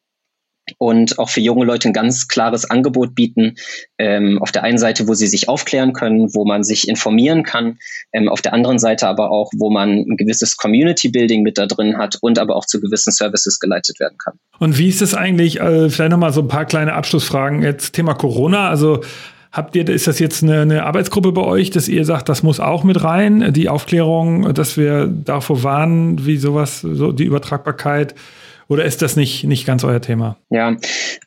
und auch für junge Leute ein ganz klares Angebot bieten. Ähm, auf der einen Seite, wo sie sich aufklären können, wo man sich informieren kann, ähm, auf der anderen Seite aber auch, wo man ein gewisses Community Building mit da drin hat und aber auch zu gewissen Services geleitet werden kann. Und wie ist es eigentlich, äh, vielleicht nochmal so ein paar kleine Abschlussfragen, jetzt Thema Corona, also Habt ihr, ist das jetzt eine, eine, Arbeitsgruppe bei euch, dass ihr sagt, das muss auch mit rein, die Aufklärung, dass wir davor warnen, wie sowas, so die Übertragbarkeit oder ist das nicht, nicht ganz euer Thema? Ja,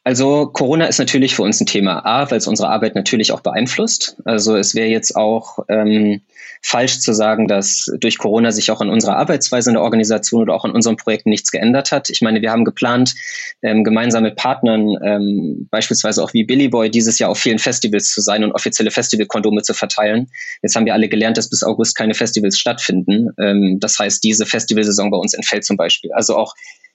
also Corona ist natürlich für uns ein Thema. A, weil es unsere Arbeit natürlich auch beeinflusst. Also es wäre jetzt auch ähm, falsch zu sagen, dass durch Corona sich auch an unserer Arbeitsweise in der Organisation oder auch an unseren Projekten nichts geändert hat. Ich meine, wir haben geplant, ähm, gemeinsam mit Partnern, ähm, beispielsweise auch wie Billy Boy, dieses Jahr auf vielen Festivals zu sein und offizielle Festivalkondome zu verteilen. Jetzt haben wir alle gelernt, dass bis August keine Festivals stattfinden. Ähm, das heißt, diese Festivalsaison bei uns entfällt zum Beispiel. Also auch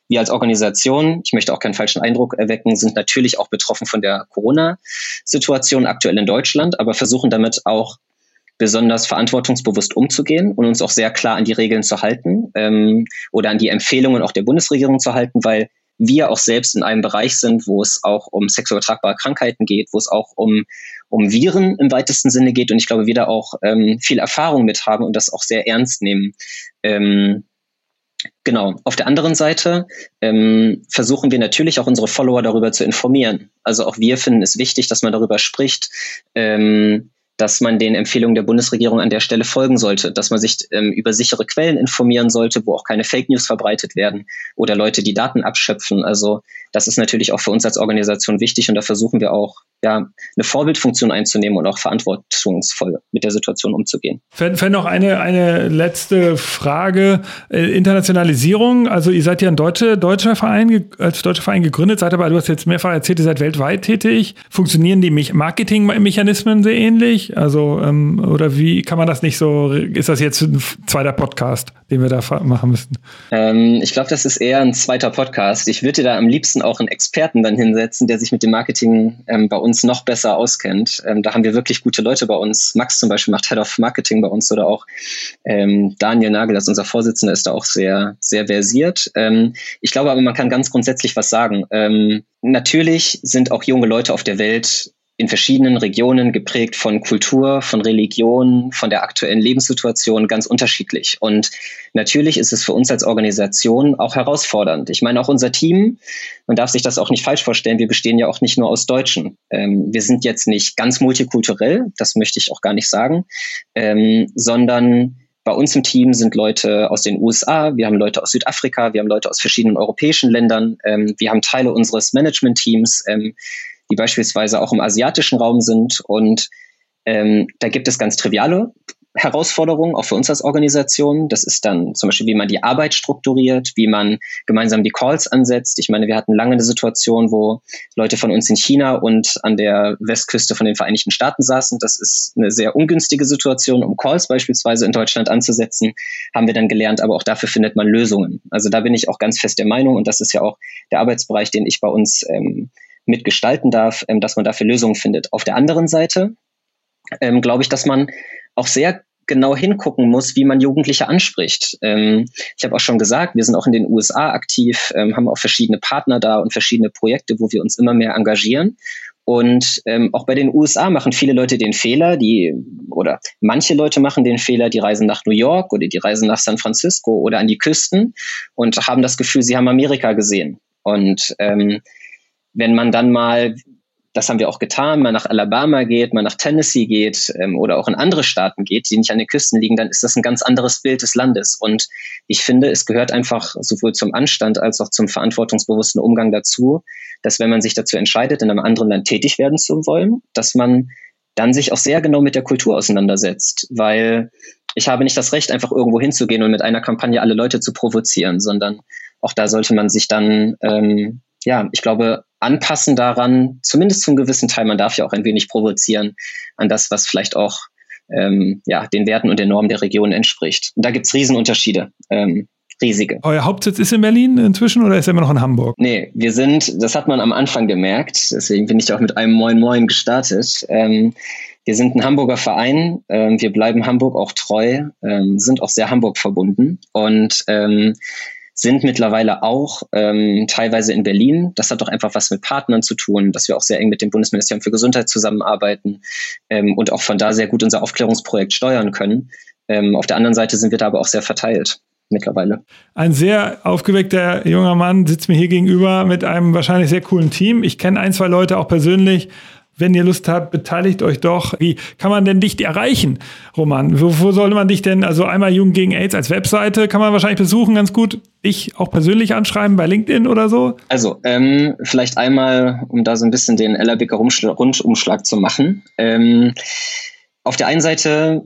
wir als Organisation, ich möchte auch keinen falschen Eindruck erwecken, sind natürlich auch betroffen von der Corona-Situation aktuell in Deutschland, aber versuchen damit auch besonders verantwortungsbewusst umzugehen und uns auch sehr klar an die Regeln zu halten ähm, oder an die Empfehlungen auch der Bundesregierung zu halten, weil wir auch selbst in einem Bereich sind, wo es auch um sexuell übertragbare Krankheiten geht, wo es auch um, um Viren im weitesten Sinne geht und ich glaube, wir da auch ähm, viel Erfahrung mit haben und das auch sehr ernst nehmen. Ähm, Genau. Auf der anderen Seite ähm, versuchen wir natürlich auch unsere Follower darüber zu informieren. Also auch wir finden es wichtig, dass man darüber spricht, ähm, dass man den Empfehlungen der Bundesregierung an der Stelle folgen sollte, dass man sich ähm, über sichere Quellen informieren sollte, wo auch keine Fake News verbreitet werden oder Leute die Daten abschöpfen. Also das ist natürlich auch für uns als Organisation wichtig und da versuchen wir auch ja, eine Vorbildfunktion einzunehmen und auch verantwortungsvoll mit der Situation umzugehen. Fällt noch eine, eine letzte Frage. Äh, Internationalisierung, also ihr seid ja ein deutsche, deutscher Verein, als deutscher Verein gegründet, seid aber, du hast jetzt mehrfach erzählt, ihr seid weltweit tätig. Funktionieren die Me Marketingmechanismen sehr ähnlich? Also, ähm, oder wie kann man das nicht so, ist das jetzt ein zweiter Podcast, den wir da machen müssen? Ähm, ich glaube, das ist eher ein zweiter Podcast. Ich würde da am liebsten auch einen Experten dann hinsetzen, der sich mit dem Marketing ähm, bei uns noch besser auskennt. Ähm, da haben wir wirklich gute Leute bei uns. Max zum Beispiel macht Head of Marketing bei uns oder auch ähm, Daniel Nagel, das ist unser Vorsitzender, ist da auch sehr, sehr versiert. Ähm, ich glaube aber, man kann ganz grundsätzlich was sagen. Natürlich sind auch junge Leute auf der Welt in verschiedenen Regionen geprägt von Kultur, von Religion, von der aktuellen Lebenssituation ganz unterschiedlich. Und natürlich ist es für uns als Organisation auch herausfordernd. Ich meine, auch unser Team, man darf sich das auch nicht falsch vorstellen, wir bestehen ja auch nicht nur aus Deutschen. Ähm, wir sind jetzt nicht ganz multikulturell, das möchte ich auch gar nicht sagen, ähm, sondern bei uns im Team sind Leute aus den USA, wir haben Leute aus Südafrika, wir haben Leute aus verschiedenen europäischen Ländern, ähm, wir haben Teile unseres Management-Teams, ähm, die beispielsweise auch im asiatischen Raum sind. Und ähm, da gibt es ganz triviale Herausforderungen, auch für uns als Organisation. Das ist dann zum Beispiel, wie man die Arbeit strukturiert, wie man gemeinsam die Calls ansetzt. Ich meine, wir hatten lange eine Situation, wo Leute von uns in China und an der Westküste von den Vereinigten Staaten saßen. Das ist eine sehr ungünstige Situation, um Calls beispielsweise in Deutschland anzusetzen, haben wir dann gelernt, aber auch dafür findet man Lösungen. Also da bin ich auch ganz fest der Meinung und das ist ja auch der Arbeitsbereich, den ich bei uns ähm, mitgestalten darf, ähm, dass man dafür Lösungen findet. Auf der anderen Seite ähm, glaube ich, dass man auch sehr genau hingucken muss, wie man Jugendliche anspricht. Ähm, ich habe auch schon gesagt, wir sind auch in den USA aktiv, ähm, haben auch verschiedene Partner da und verschiedene Projekte, wo wir uns immer mehr engagieren. Und ähm, auch bei den USA machen viele Leute den Fehler, die oder manche Leute machen den Fehler, die reisen nach New York oder die reisen nach San Francisco oder an die Küsten und haben das Gefühl, sie haben Amerika gesehen. Und ähm, wenn man dann mal, das haben wir auch getan, mal nach Alabama geht, mal nach Tennessee geht ähm, oder auch in andere Staaten geht, die nicht an den Küsten liegen, dann ist das ein ganz anderes Bild des Landes. Und ich finde, es gehört einfach sowohl zum Anstand als auch zum verantwortungsbewussten Umgang dazu, dass wenn man sich dazu entscheidet, in einem anderen Land tätig werden zu wollen, dass man dann sich auch sehr genau mit der Kultur auseinandersetzt, weil ich habe nicht das Recht, einfach irgendwo hinzugehen und mit einer Kampagne alle Leute zu provozieren, sondern auch da sollte man sich dann, ähm, ja, ich glaube, anpassen daran, zumindest zum gewissen Teil, man darf ja auch ein wenig provozieren, an das, was vielleicht auch ähm, ja, den Werten und den Normen der Region entspricht. Und da gibt's Riesenunterschiede. Ähm, riesige. Euer Hauptsitz ist in Berlin inzwischen oder ist er immer noch in Hamburg? Nee, wir sind, das hat man am Anfang gemerkt, deswegen bin ich auch mit einem Moin Moin gestartet. Ähm, wir sind ein Hamburger Verein, ähm, wir bleiben Hamburg auch treu, ähm, sind auch sehr Hamburg verbunden und ähm, sind mittlerweile auch ähm, teilweise in Berlin. Das hat doch einfach was mit Partnern zu tun, dass wir auch sehr eng mit dem Bundesministerium für Gesundheit zusammenarbeiten ähm, und auch von da sehr gut unser Aufklärungsprojekt steuern können. Ähm, auf der anderen Seite sind wir da aber auch sehr verteilt mittlerweile. Ein sehr aufgeweckter junger Mann sitzt mir hier gegenüber mit einem wahrscheinlich sehr coolen Team. Ich kenne ein, zwei Leute auch persönlich. Wenn ihr Lust habt, beteiligt euch doch. Wie kann man denn dich erreichen, Roman? Wo, wo sollte man dich denn, also einmal Jugend gegen AIDS als Webseite kann man wahrscheinlich besuchen, ganz gut. Ich auch persönlich anschreiben bei LinkedIn oder so? Also, ähm, vielleicht einmal, um da so ein bisschen den Ellerbicker Rundumschlag zu machen. Ähm, auf der einen Seite,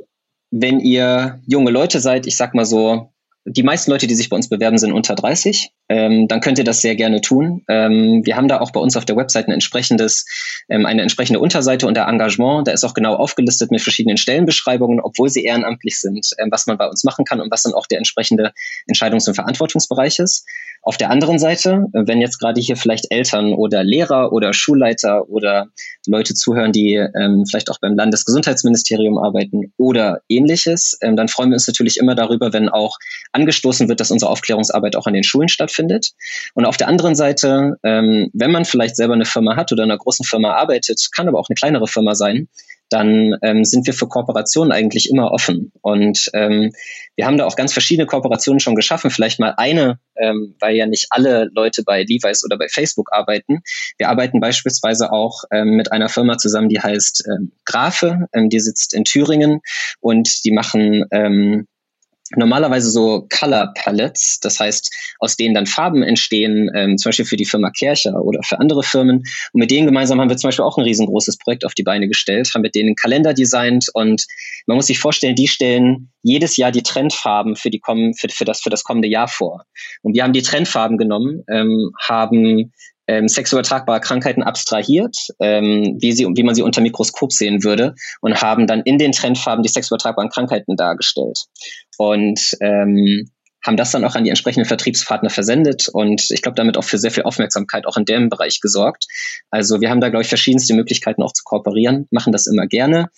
wenn ihr junge Leute seid, ich sag mal so die meisten Leute, die sich bei uns bewerben, sind unter 30. Ähm, dann könnt ihr das sehr gerne tun. Ähm, wir haben da auch bei uns auf der Website ein entsprechendes, ähm, eine entsprechende Unterseite unter Engagement. Da ist auch genau aufgelistet mit verschiedenen Stellenbeschreibungen, obwohl sie ehrenamtlich sind, ähm, was man bei uns machen kann und was dann auch der entsprechende Entscheidungs- und Verantwortungsbereich ist. Auf der anderen Seite, wenn jetzt gerade hier vielleicht Eltern oder Lehrer oder Schulleiter oder Leute zuhören, die ähm, vielleicht auch beim Landesgesundheitsministerium arbeiten oder ähnliches, ähm, dann freuen wir uns natürlich immer darüber, wenn auch angestoßen wird, dass unsere Aufklärungsarbeit auch an den Schulen stattfindet. Und auf der anderen Seite, ähm, wenn man vielleicht selber eine Firma hat oder in einer großen Firma arbeitet, kann aber auch eine kleinere Firma sein, dann ähm, sind wir für Kooperationen eigentlich immer offen. Und ähm, wir haben da auch ganz verschiedene Kooperationen schon geschaffen. Vielleicht mal eine, ähm, weil ja nicht alle Leute bei Levi's oder bei Facebook arbeiten. Wir arbeiten beispielsweise auch ähm, mit einer Firma zusammen, die heißt ähm, Grafe. Ähm, die sitzt in Thüringen und die machen ähm, normalerweise so Color Palettes, das heißt, aus denen dann Farben entstehen, ähm, zum Beispiel für die Firma Kercher oder für andere Firmen. Und mit denen gemeinsam haben wir zum Beispiel auch ein riesengroßes Projekt auf die Beine gestellt, haben mit denen einen Kalender designt und man muss sich vorstellen, die stellen jedes Jahr die Trendfarben für, die kommen, für, für, das, für das kommende Jahr vor. Und wir haben die Trendfarben genommen, ähm, haben ähm, sexuell übertragbare Krankheiten abstrahiert, ähm, wie, sie, wie man sie unter Mikroskop sehen würde, und haben dann in den Trendfarben die sexuell übertragbaren Krankheiten dargestellt. Und ähm, haben das dann auch an die entsprechenden Vertriebspartner versendet und ich glaube damit auch für sehr viel Aufmerksamkeit auch in dem Bereich gesorgt. Also wir haben da, glaube ich, verschiedenste Möglichkeiten auch zu kooperieren, machen das immer gerne.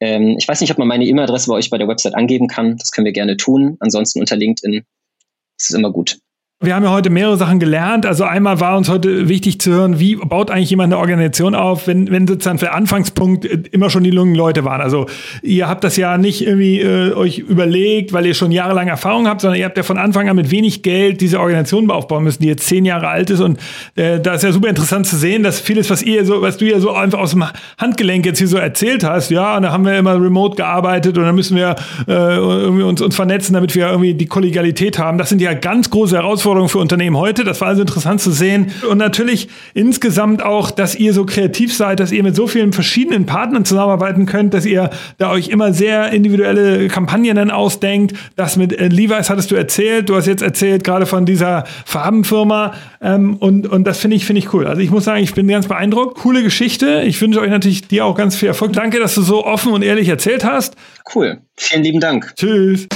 Ähm, ich weiß nicht, ob man meine E-Mail-Adresse bei euch bei der Website angeben kann. Das können wir gerne tun. Ansonsten unter LinkedIn ist es immer gut. Wir haben ja heute mehrere Sachen gelernt. Also einmal war uns heute wichtig zu hören, wie baut eigentlich jemand eine Organisation auf, wenn, wenn sozusagen der Anfangspunkt immer schon die jungen Leute waren. Also ihr habt das ja nicht irgendwie äh, euch überlegt, weil ihr schon jahrelang Erfahrung habt, sondern ihr habt ja von Anfang an mit wenig Geld diese Organisation aufbauen müssen, die jetzt zehn Jahre alt ist. Und äh, da ist ja super interessant zu sehen, dass vieles, was ihr so, was du ja so einfach aus dem Handgelenk jetzt hier so erzählt hast, ja, und da haben wir immer remote gearbeitet und dann müssen wir äh, irgendwie uns, uns vernetzen, damit wir irgendwie die Kollegialität haben. Das sind ja ganz große Herausforderungen Herausforderung für Unternehmen heute. Das war also interessant zu sehen. Und natürlich insgesamt auch, dass ihr so kreativ seid, dass ihr mit so vielen verschiedenen Partnern zusammenarbeiten könnt, dass ihr da euch immer sehr individuelle Kampagnen dann ausdenkt. Das mit äh, Levi's hattest du erzählt. Du hast jetzt erzählt gerade von dieser Farbenfirma. Ähm, und, und das finde ich, finde ich cool. Also ich muss sagen, ich bin ganz beeindruckt. Coole Geschichte. Ich wünsche euch natürlich dir auch ganz viel Erfolg. Danke, dass du so offen und ehrlich erzählt hast. Cool. Vielen lieben Dank. Tschüss.